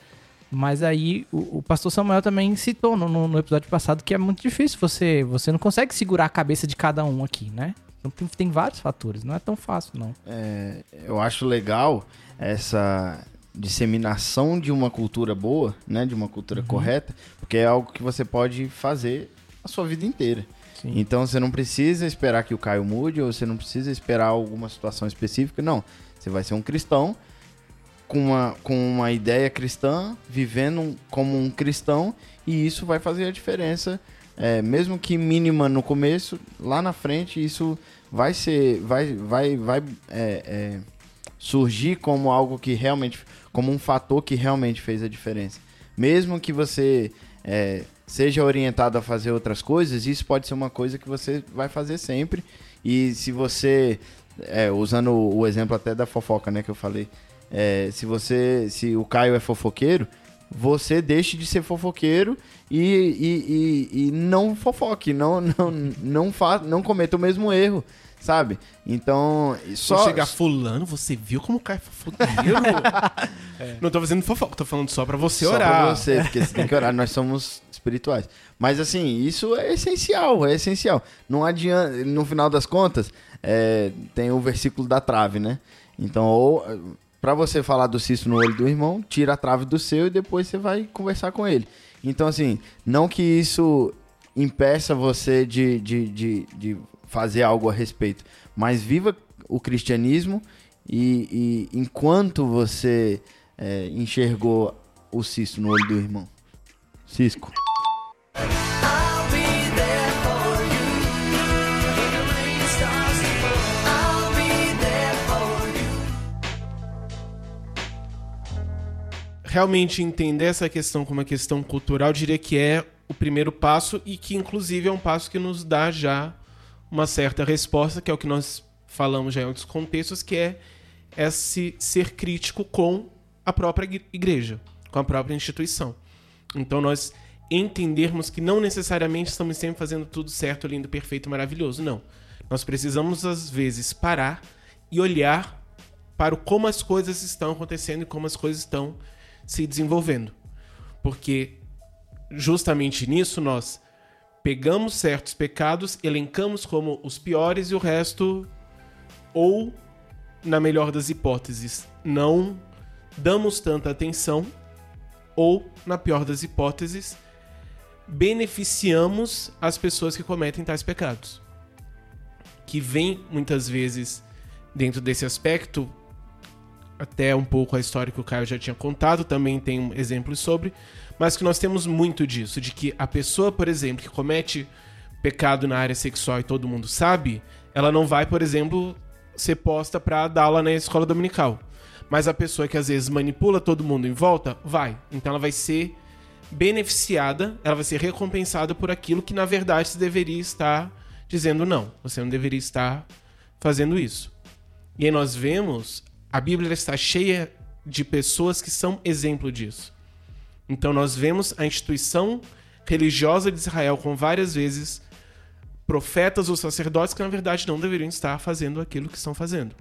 Mas aí o, o pastor Samuel também citou no, no- episódio passado que é muito difícil você. Você não consegue segurar a cabeça de cada um aqui, né? Então tem, tem vários fatores, não é tão fácil, não. É, eu acho legal essa disseminação de uma cultura boa, né, de uma cultura correta, porque é algo que você pode fazer a sua vida inteira. Sim. Então você não precisa esperar que o Caio mude ou você não precisa esperar alguma situação específica, não. Você vai ser um cristão com uma, com uma ideia cristã, vivendo como um cristão e isso vai fazer a diferença, é, mesmo que mínima no começo, lá na frente isso vai ser, vai, vai, vai é, é, surgir como algo que realmente, como um fator que realmente fez a diferença. Mesmo que você é, seja orientado a fazer outras coisas, isso pode ser uma coisa que você vai fazer sempre. E se você, é, usando o, exemplo até da fofoca, né, que eu falei, é, se você, se o Caio é fofoqueiro, você deixe de ser fofoqueiro e, e, e, e não fofoque, não, não, não, fa, não cometa o mesmo erro. Sabe? Então, Só só chegar fulano, você viu como cai fofoqueiro? Não tô fazendo fofoca, tô falando só pra você só orar. pra você, porque você tem que orar, nós somos espirituais. Mas assim, isso é essencial, é essencial. Não adianta, no final das contas, é, tem o versículo da trave, né? Então, ou para você falar do cisto no olho do irmão, tira a trave do seu e depois você vai conversar com ele. Então, assim, não que isso impeça você de, de, de, de fazer algo a respeito, mas viva o cristianismo e, e enquanto você é, enxergou o cisto no olho do irmão. Cisco. Realmente entender essa questão como uma questão cultural, diria que é o primeiro passo e que, inclusive, é um passo que nos dá já uma certa resposta, que é o que nós falamos já em outros contextos, que é esse ser crítico com a própria igre- igreja, com a própria instituição. Então, nós entendermos que não necessariamente estamos sempre fazendo tudo certo, lindo, perfeito, maravilhoso. Não. Nós precisamos, às vezes, parar e olhar para como as coisas estão acontecendo e como as coisas estão se desenvolvendo. Porque justamente nisso nós pegamos certos pecados, elencamos como os piores e o resto, ou, na melhor das hipóteses, não damos tanta atenção, ou, na pior das hipóteses, beneficiamos as pessoas que cometem tais pecados. Que vem muitas vezes dentro desse aspecto até um pouco a história que o Caio já tinha contado, também tem exemplos sobre, mas que nós temos muito disso, de que a pessoa, por exemplo, que comete pecado na área sexual e todo mundo sabe, ela não vai, por exemplo, ser posta pra dar aula na escola dominical. Mas a pessoa que às vezes manipula todo mundo em volta, vai. Então ela vai ser beneficiada, ela vai ser recompensada por aquilo que na verdade se deveria estar dizendo não. Você não deveria estar fazendo isso. E aí nós vemos, a Bíblia está cheia de pessoas que são exemplo disso. Então nós vemos a instituição religiosa de Israel com várias vezes profetas ou sacerdotes que na verdade não deveriam estar fazendo aquilo que estão fazendo.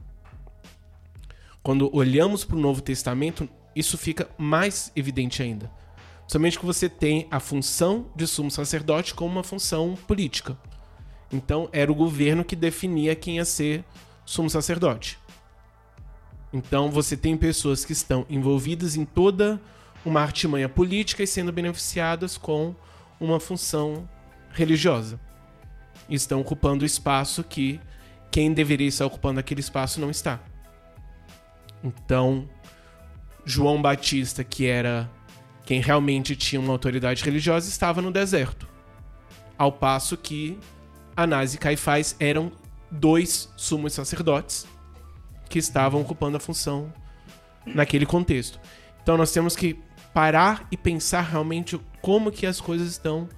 Quando olhamos para o Novo Testamento, isso fica mais evidente ainda. Somente que você tem a função de sumo sacerdote como uma função política. Então era o governo que definia quem ia ser sumo sacerdote. Então você tem pessoas que estão envolvidas em toda uma artimanha política e sendo beneficiadas com uma função religiosa. Estão ocupando espaço que quem deveria estar ocupando aquele espaço não está. Então, João Batista, que era quem realmente tinha uma autoridade religiosa, estava no deserto. Ao passo que Anás e Caifás eram dois sumos sacerdotes que estavam ocupando a função naquele contexto. Então nós temos que parar e pensar realmente como que as coisas estão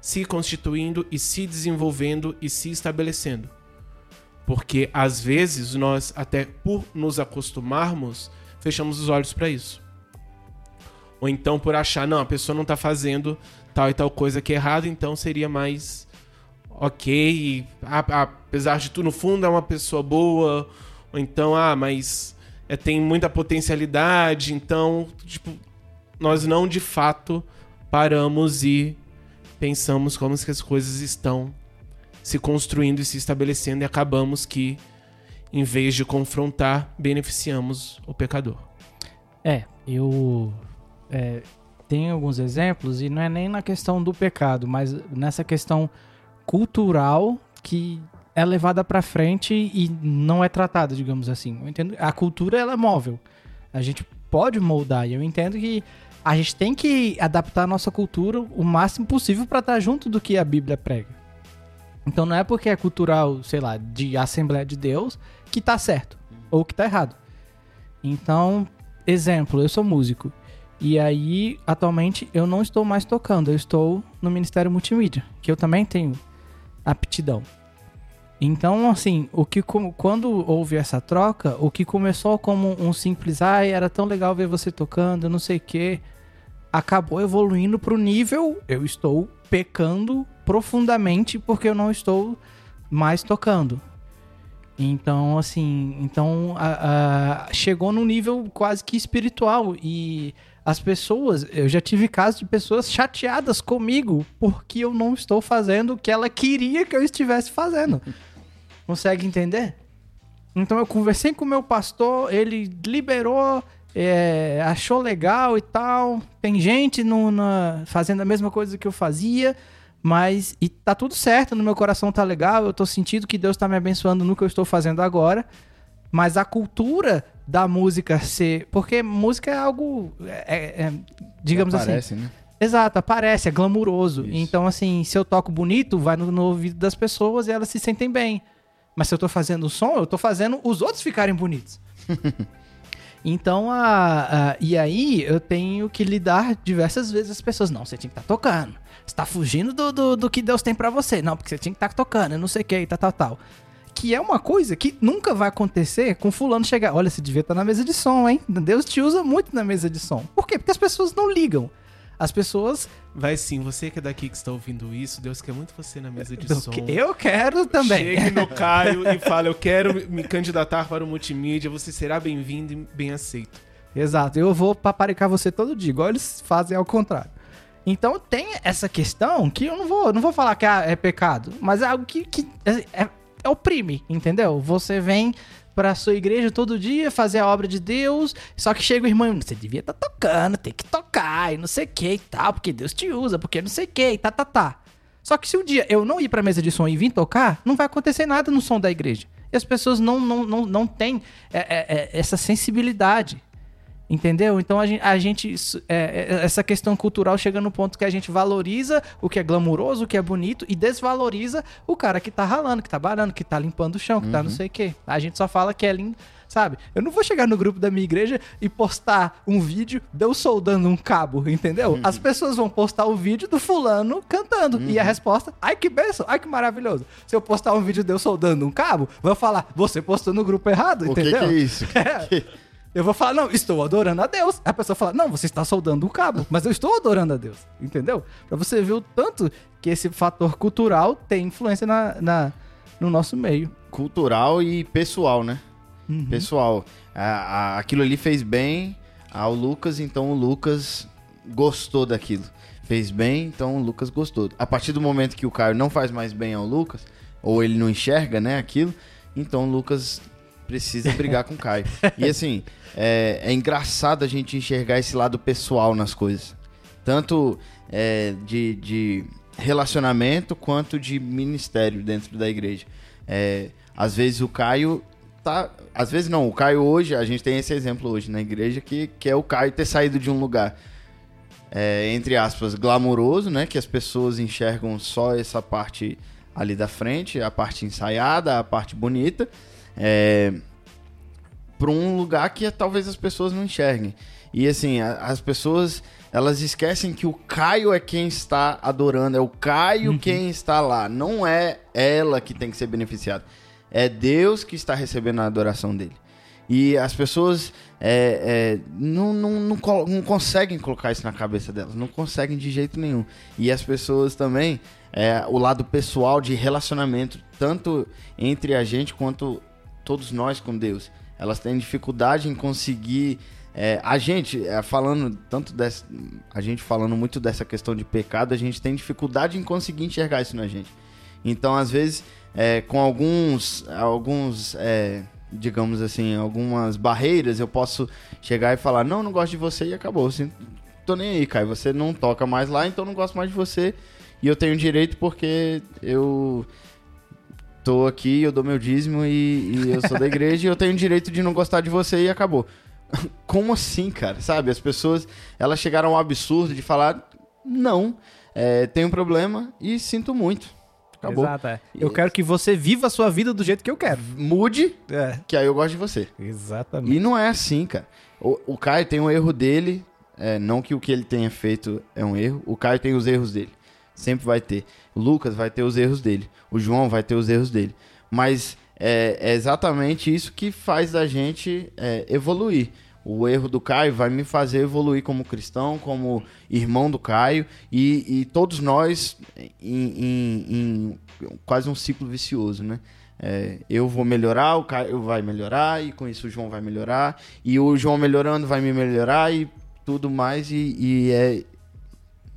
se constituindo e se desenvolvendo e se estabelecendo. Porque às vezes nós, até por nos acostumarmos, fechamos os olhos para isso. Ou então por achar, não, a pessoa não está fazendo tal e tal coisa que é errado, então seria mais ok. apesar de tudo, no fundo é uma pessoa boa. Ou então, ah, mas é, tem muita potencialidade, então, tipo, nós não de fato paramos e pensamos como que as coisas estão se construindo e se estabelecendo e acabamos que, em vez de confrontar, beneficiamos o pecador. É, eu é, tenho alguns exemplos e não é nem na questão do pecado, mas nessa questão cultural que é levada pra frente e não é tratada, digamos assim. Eu entendo, a cultura ela é móvel. A gente pode moldar e eu entendo que a gente tem que adaptar a nossa cultura o máximo possível pra estar junto do que a Bíblia prega. Então não é porque é cultural, sei lá, de Assembleia de Deus que tá certo ou que tá errado. Então, exemplo, eu sou músico. E aí, atualmente, eu não estou mais tocando, eu estou no Ministério Multimídia, que eu também tenho aptidão. Então, assim, o que quando houve essa troca, o que começou como um simples, ai, era tão legal ver você tocando, não sei o quê, acabou evoluindo pro nível, eu estou pecando profundamente porque eu não estou mais tocando. Então, assim, então a- a- chegou num nível quase que espiritual. E as pessoas, eu já tive casos de pessoas chateadas comigo porque eu não estou fazendo o que ela queria que eu estivesse fazendo. Consegue entender? Então eu conversei com o meu pastor, ele liberou, é, achou legal e tal. Tem gente no, na- fazendo a mesma coisa que eu fazia, mas e tá tudo certo, no meu coração tá legal, eu tô sentindo que Deus tá me abençoando no que eu estou fazendo agora. Mas a cultura da música ser. Porque música é algo. é- é- digamos assim. Parece, né? Exato, aparece, é glamuroso. Isso. Então, assim, se eu toco bonito, vai no, no ouvido das pessoas e elas se sentem bem. Mas se eu tô fazendo som, eu tô fazendo os outros ficarem bonitos. então, a, a- e aí eu tenho que lidar diversas vezes as pessoas. Não, você tinha que estar tocando. Você tá fugindo do, do, do que Deus tem pra você. Não, porque você tinha que estar tocando, eu não sei o que, tal, tal, tal. Que é uma coisa que nunca vai acontecer com fulano chegar. Olha, você devia estar na mesa de som, hein? Deus te usa muito na mesa de som. Por quê? Porque as pessoas não ligam. As pessoas Vai sim, você que é daqui que está ouvindo isso, Deus quer muito você na mesa de som. eu quero também. Chegue no Caio e fale, eu quero me candidatar para o multimídia, você será bem-vindo e bem aceito. Exato. Eu vou paparicar você todo dia, igual eles fazem ao contrário. Então tem essa questão que eu não vou, não vou falar que ah, é pecado, mas é algo que, que é- é oprime, entendeu? Você vem pra sua igreja todo dia fazer a obra de Deus, só que chega o irmão, você devia estar tocando, tem que tocar e não sei o que e tal, porque Deus te usa, porque não sei o que e tá, tá, tá. Só que se um dia eu não ir pra mesa de som e vir tocar, não vai acontecer nada no som da igreja. E as pessoas não, não, não, não têm é, é, é, essa sensibilidade. Entendeu? Então a gente, a gente é, é, essa questão cultural chega no ponto que a gente valoriza o que é glamuroso, o que é bonito e desvaloriza o cara que tá ralando, que tá barando, que tá limpando o chão, que tá não sei o quê. A gente só fala que é lindo, sabe? Eu não vou chegar no grupo da minha igreja e postar um vídeo de eu soldando um cabo, entendeu? As pessoas vão postar o vídeo do fulano cantando e a resposta, ai que benção, ai que maravilhoso. Se eu postar um vídeo de eu soldando um cabo, vão falar, você postou no grupo errado, O que, entendeu? que é isso? É. Eu vou falar, não, estou adorando a Deus. A pessoa fala, não, você está soldando um cabo, mas eu estou adorando a Deus. Entendeu? Pra você ver o tanto que esse fator cultural tem influência na, na- no nosso meio. Cultural e pessoal, né? Uhum. Pessoal, a- a- aquilo ali fez bem ao Lucas, então o Lucas gostou daquilo. Fez bem, então o Lucas gostou. A partir do momento que o Caio não faz mais bem ao Lucas, ou ele não enxerga, né, aquilo, então o Lucas precisa brigar com o Caio. E assim, é, é engraçado a gente enxergar esse lado pessoal nas coisas. Tanto é, de, de relacionamento quanto de ministério dentro da igreja. É, às vezes o Caio tá. Às vezes não, o Caio hoje, a gente tem esse exemplo hoje na igreja, que, que é o Caio ter saído de um lugar, é, entre aspas, glamouroso, né? Que as pessoas enxergam só essa parte ali da frente, a parte ensaiada, a parte bonita. É, para um lugar que talvez as pessoas não enxerguem. E assim, a- as pessoas elas esquecem que o Caio é quem está adorando, é o Caio quem está lá, não é ela que tem que ser beneficiada. É Deus que está recebendo a adoração dele. E as pessoas é, é, não, não, não, não conseguem colocar isso na cabeça delas, não conseguem de jeito nenhum. E as pessoas também, é, o lado pessoal de relacionamento, tanto entre a gente quanto todos nós com Deus, elas têm dificuldade em conseguir. é, a gente, é, falando tanto dessa. A gente falando muito dessa questão de pecado, a gente tem dificuldade em conseguir enxergar isso na gente. Então, às vezes, é, com alguns, alguns é, digamos assim, algumas barreiras, eu posso chegar e falar, não, não gosto de você e acabou. Assim, tô nem aí, Caio. Você não toca mais lá, então não gosto mais de você. E eu tenho direito porque eu tô aqui, eu dou meu dízimo e, e eu sou da igreja e eu tenho direito de não gostar de você e acabou. Como assim, cara? Sabe? As pessoas, elas chegaram ao absurdo de falar, não, é, tem um problema e sinto muito. Acabou. Exato, é. Eu quero que você viva a sua vida do jeito que eu quero. Mude, É. que aí eu gosto de você. Exatamente. E não é assim, cara. O, o Caio tem um erro dele, é, não que o que ele tenha feito é um erro. O Caio tem os erros dele. Sempre vai ter. O Lucas vai ter os erros dele. O João vai ter os erros dele. Mas é, é exatamente isso que faz da gente é, evoluir. O erro do Caio vai me fazer evoluir como cristão, como irmão do Caio, e, e todos nós em, em- em quase um ciclo vicioso, né? é, eu vou melhorar, o Caio vai melhorar, e com isso o João vai melhorar, e o João melhorando vai me melhorar e tudo mais, e, e é,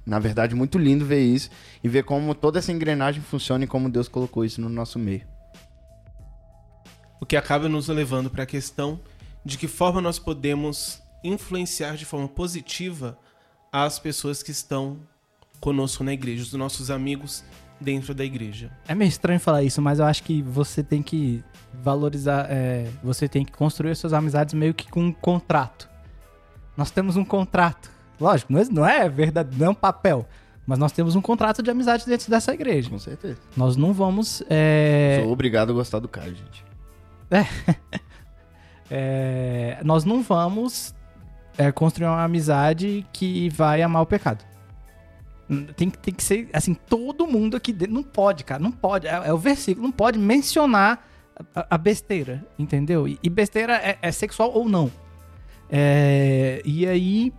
na verdade, muito lindo ver isso e ver como toda essa engrenagem funciona e como Deus colocou isso no nosso meio. O que acaba nos levando para a questão de que forma nós podemos influenciar de forma positiva as pessoas que estão conosco na igreja, os nossos amigos dentro da igreja. É meio estranho falar isso, mas eu acho que você tem que valorizar, é, você tem que construir as suas amizades meio que com um contrato. Nós temos um contrato. Lógico, não é, não é verdade, não é um papel. Mas nós temos um contrato de amizade dentro dessa igreja. Com certeza. Nós não vamos. é, Sou obrigado a gostar do Caio, gente. é, nós não vamos é, construir uma amizade que vai amar o pecado. Tem, que- tem que ser, assim, todo mundo aqui dentro. Não pode, cara, não pode. É, é o versículo, não pode mencionar a, a besteira, entendeu? E, e besteira é, é sexual ou não. É, e aí,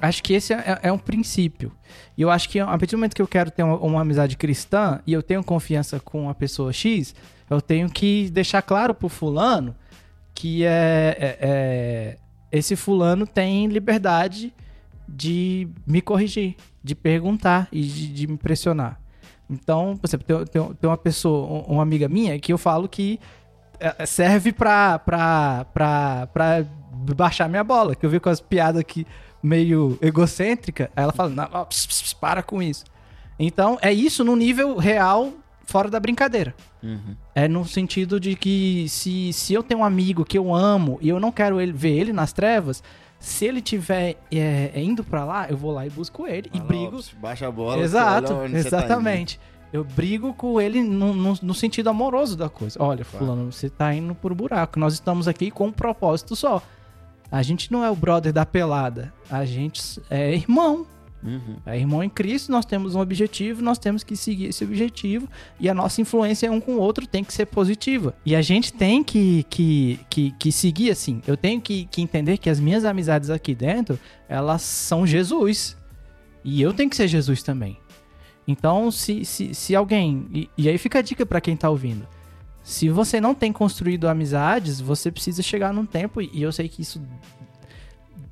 acho que esse é, é um princípio. E eu acho que a partir do momento que eu quero ter uma, uma amizade cristã e eu tenho confiança com a pessoa X, eu tenho que deixar claro pro fulano que é, é- é- esse fulano tem liberdade de me corrigir, de perguntar e de, de me pressionar. Então, por exemplo, tem, tem- uma pessoa, um- uma amiga minha, que eu falo que é, serve pra, pra, pra, pra baixar minha bola, que eu vi com as piadas aqui meio egocêntrica, aí ela fala, não, ó, ps, ps, para com isso. Então, é isso no nível real, fora da brincadeira. Uhum. É no sentido de que se, se eu tenho um amigo que eu amo e eu não quero ele, ver ele nas trevas, se ele tiver é, é, indo pra lá, eu vou lá e busco ele e lá, brigo. ó, Baixa a bola. Exato, tá exatamente. eu brigo com ele no, no- no sentido amoroso da coisa. Olha, Claro. fulano, você tá indo por buraco. Nós estamos aqui com um propósito só. A gente não é o brother da pelada. A gente é irmão. Uhum. É irmão em Cristo, nós temos um objetivo, nós temos que seguir esse objetivo e a nossa influência um com o outro tem que ser positiva. E a gente tem que, que, que, que seguir assim. Eu tenho que, que entender que as minhas amizades aqui dentro, elas são Jesus. E eu tenho que ser Jesus também. Então, se, se, se alguém. E, e aí fica a dica pra quem tá ouvindo. Se você não tem construído amizades, você precisa chegar num tempo, e eu sei que isso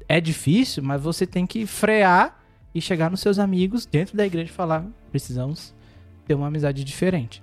é difícil, mas você tem que frear e chegar nos seus amigos dentro da igreja e falar: precisamos ter uma amizade diferente.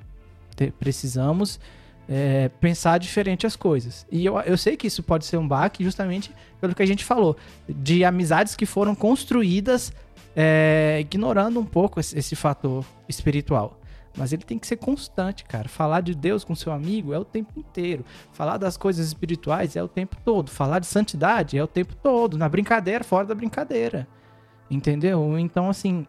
Precisamos é, pensar diferente as coisas. E eu, eu sei que isso pode ser um baque justamente pelo que a gente falou, de amizades que foram construídas é, ignorando um pouco esse, esse fator espiritual. Mas ele tem que ser constante, cara. Falar de Deus com seu amigo é o tempo inteiro. Falar das coisas espirituais é o tempo todo. Falar de santidade é o tempo todo. Na brincadeira, fora da brincadeira. Entendeu? Então, assim,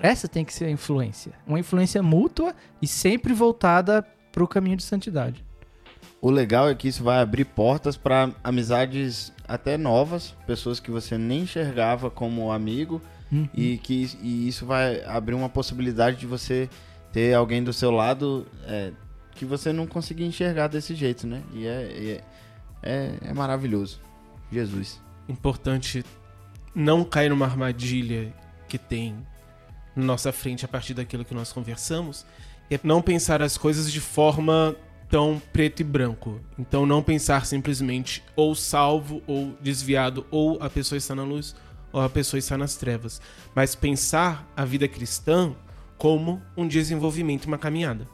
essa tem que ser a influência. Uma influência mútua e sempre voltada pro caminho de santidade. O legal é que isso vai abrir portas para amizades até novas, pessoas que você nem enxergava como amigo Uhum. e que e isso vai abrir uma possibilidade de você ter alguém do seu lado é, que você não conseguia enxergar desse jeito, né? E é, e é, é, é maravilhoso. Jesus. Importante não cair numa armadilha que tem na nossa frente a partir daquilo que nós conversamos, é não pensar as coisas de forma tão preto e branco. Então não pensar simplesmente ou salvo ou desviado ou a pessoa está na luz ou a pessoa está nas trevas, mas pensar a vida cristã como um desenvolvimento, uma caminhada.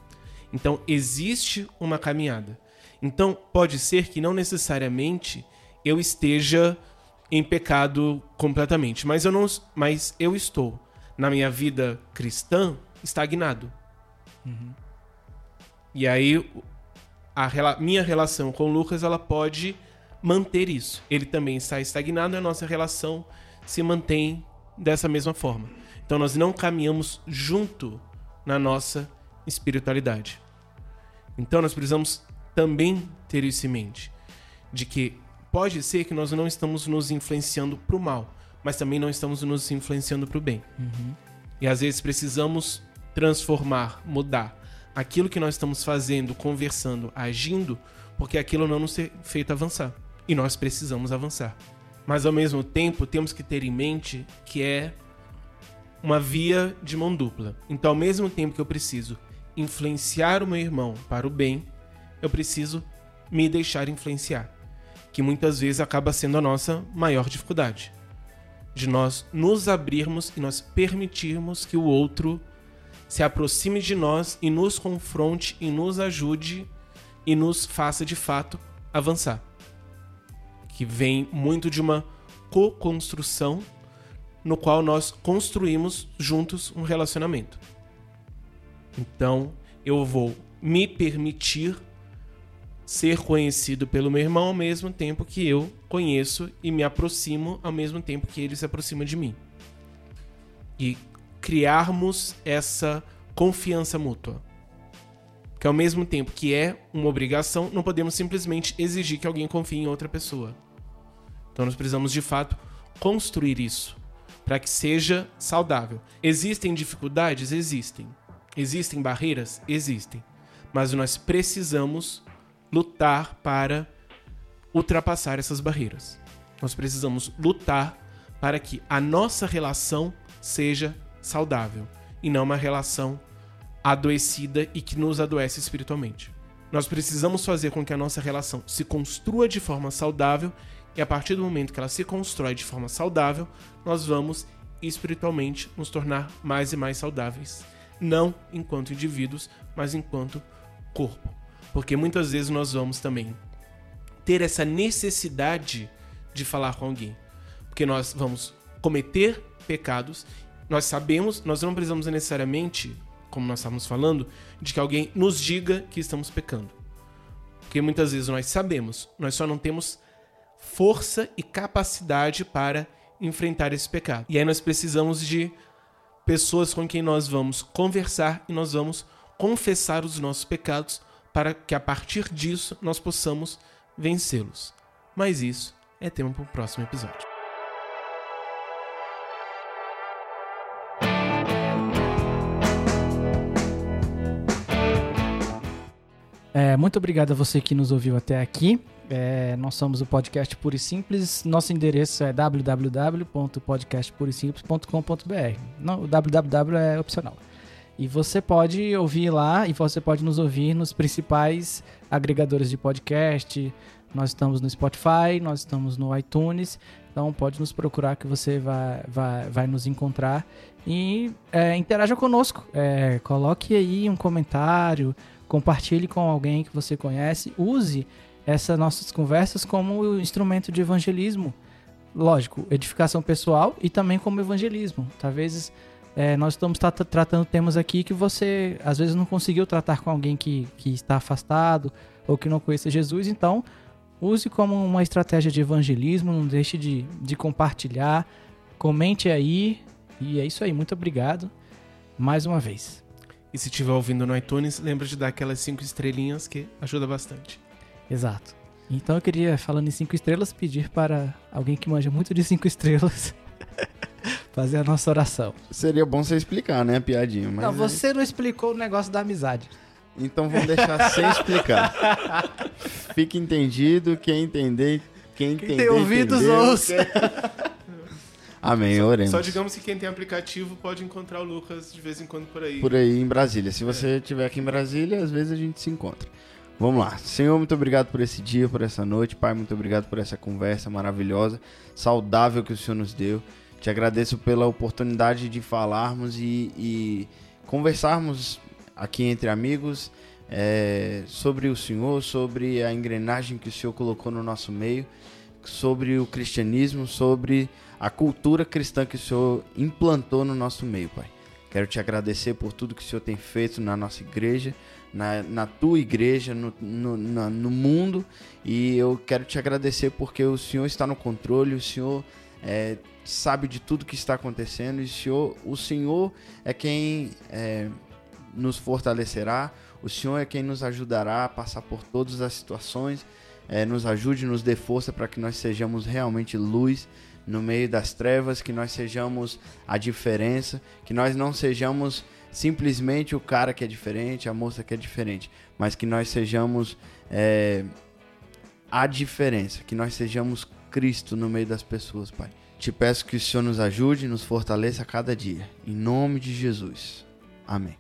Então existe uma caminhada. Então pode ser que não necessariamente eu esteja em pecado completamente, mas eu não, mas eu estou na minha vida cristã estagnado. E aí a rela- minha relação com o Lucas ela pode manter isso. Ele também está estagnado e a nossa relação se mantém dessa mesma forma. Então nós não caminhamos junto na nossa espiritualidade. Então nós precisamos também ter isso em mente, de que pode ser que nós não estamos nos influenciando para o mal, mas também não estamos nos influenciando para o bem. E às vezes precisamos transformar, mudar aquilo que nós estamos fazendo, conversando, agindo, porque aquilo não nos tem feito avançar. E nós precisamos avançar. Mas ao mesmo tempo, temos que ter em mente que é uma via de mão dupla. Então, ao mesmo tempo que eu preciso influenciar o meu irmão para o bem, eu preciso me deixar influenciar, que muitas vezes acaba sendo a nossa maior dificuldade. De nós nos abrirmos e nós permitirmos que o outro se aproxime de nós e nos confronte e nos ajude e nos faça de fato avançar. Que vem muito de uma co-construção no qual nós construímos juntos um relacionamento. Então, eu vou me permitir ser conhecido pelo meu irmão ao mesmo tempo que eu conheço e me aproximo ao mesmo tempo que ele se aproxima de mim. E criarmos essa confiança mútua. Que ao mesmo tempo que é uma obrigação, não podemos simplesmente exigir que alguém confie em outra pessoa. Então nós precisamos de fato construir isso para que seja saudável. Existem dificuldades? Existem. Existem barreiras? Existem. Mas nós precisamos lutar para ultrapassar essas barreiras. Nós precisamos lutar para que a nossa relação seja saudável e não uma relação adoecida e que nos adoece espiritualmente. Nós precisamos fazer com que a nossa relação se construa de forma saudável e a partir do momento que ela se constrói de forma saudável, nós vamos espiritualmente nos tornar mais e mais saudáveis, não enquanto indivíduos, mas enquanto corpo. Porque muitas vezes nós vamos também ter essa necessidade de falar com alguém. Porque nós vamos cometer pecados, nós sabemos, nós não precisamos necessariamente, como nós estávamos falando, de que alguém nos diga que estamos pecando. Porque muitas vezes nós sabemos, nós só não temos força e capacidade para enfrentar esse pecado. E aí nós precisamos de pessoas com quem nós vamos conversar e nós vamos confessar os nossos pecados para que a partir disso nós possamos vencê-los. Mas isso é tema para o próximo episódio. É, muito obrigado a você que nos ouviu até aqui. É, nós somos o podcast Puro e Simples. Nosso endereço é www.podcastpurosimples.com.br. Não, o www é opcional. E você pode ouvir lá e você pode nos ouvir nos principais agregadores de podcast. Nós estamos no Spotify, nós estamos no iTunes. Então pode nos procurar que você vai, vai, vai nos encontrar. E é, interaja conosco. É, coloque aí um comentário, compartilhe com alguém que você conhece. Use essas nossas conversas como instrumento de evangelismo. Lógico, edificação pessoal e também como evangelismo. Talvez é, nós estamos tra- tratando temas aqui que você às vezes não conseguiu tratar com alguém que, que está afastado ou que não conhece Jesus, então use como uma estratégia de evangelismo, não deixe de, de compartilhar, comente aí, e é isso aí, muito obrigado mais uma vez. E se estiver ouvindo no iTunes, lembra de dar aquelas cinco estrelinhas que ajuda bastante. Exato. Então eu queria, falando em cinco estrelas, pedir para alguém que manja muito de cinco estrelas fazer a nossa oração. Seria bom você explicar, né, a piadinha. Mas não, é- você não explicou o negócio da amizade. Então vamos deixar sem explicar. Fique entendido, quem entender, quem entender, tem ouvidos, entendeu. ouça. Amém, oremos. Só digamos que quem tem aplicativo pode encontrar o Lucas de vez em quando por aí. Por aí em Brasília. Se você estiver aqui em Brasília, às vezes a gente se encontra. Vamos lá. Senhor, muito obrigado por esse dia, por essa noite. Pai, muito obrigado por essa conversa maravilhosa, saudável que o Senhor nos deu. Te agradeço pela oportunidade de falarmos e, e conversarmos aqui entre amigos é, sobre o Senhor, sobre a engrenagem que o Senhor colocou no nosso meio, sobre o cristianismo, sobre a cultura cristã que o Senhor implantou no nosso meio, Pai. Quero te agradecer por tudo que o Senhor tem feito na nossa igreja, na, na tua igreja, no, no, na- no mundo. E eu quero te agradecer porque o Senhor está no controle, o Senhor é, sabe de tudo que está acontecendo. E o Senhor, o Senhor é quem é, nos fortalecerá, o Senhor é quem nos ajudará a passar por todas as situações. É, nos ajude, nos dê força para que nós sejamos realmente luz no meio das trevas, que nós sejamos a diferença, que nós não sejamos simplesmente o cara que é diferente, a moça que é diferente, mas que nós sejamos é, a diferença, que nós sejamos Cristo no meio das pessoas, Pai. Te peço que o Senhor nos ajude nos fortaleça a cada dia. Em nome de Jesus. Amém.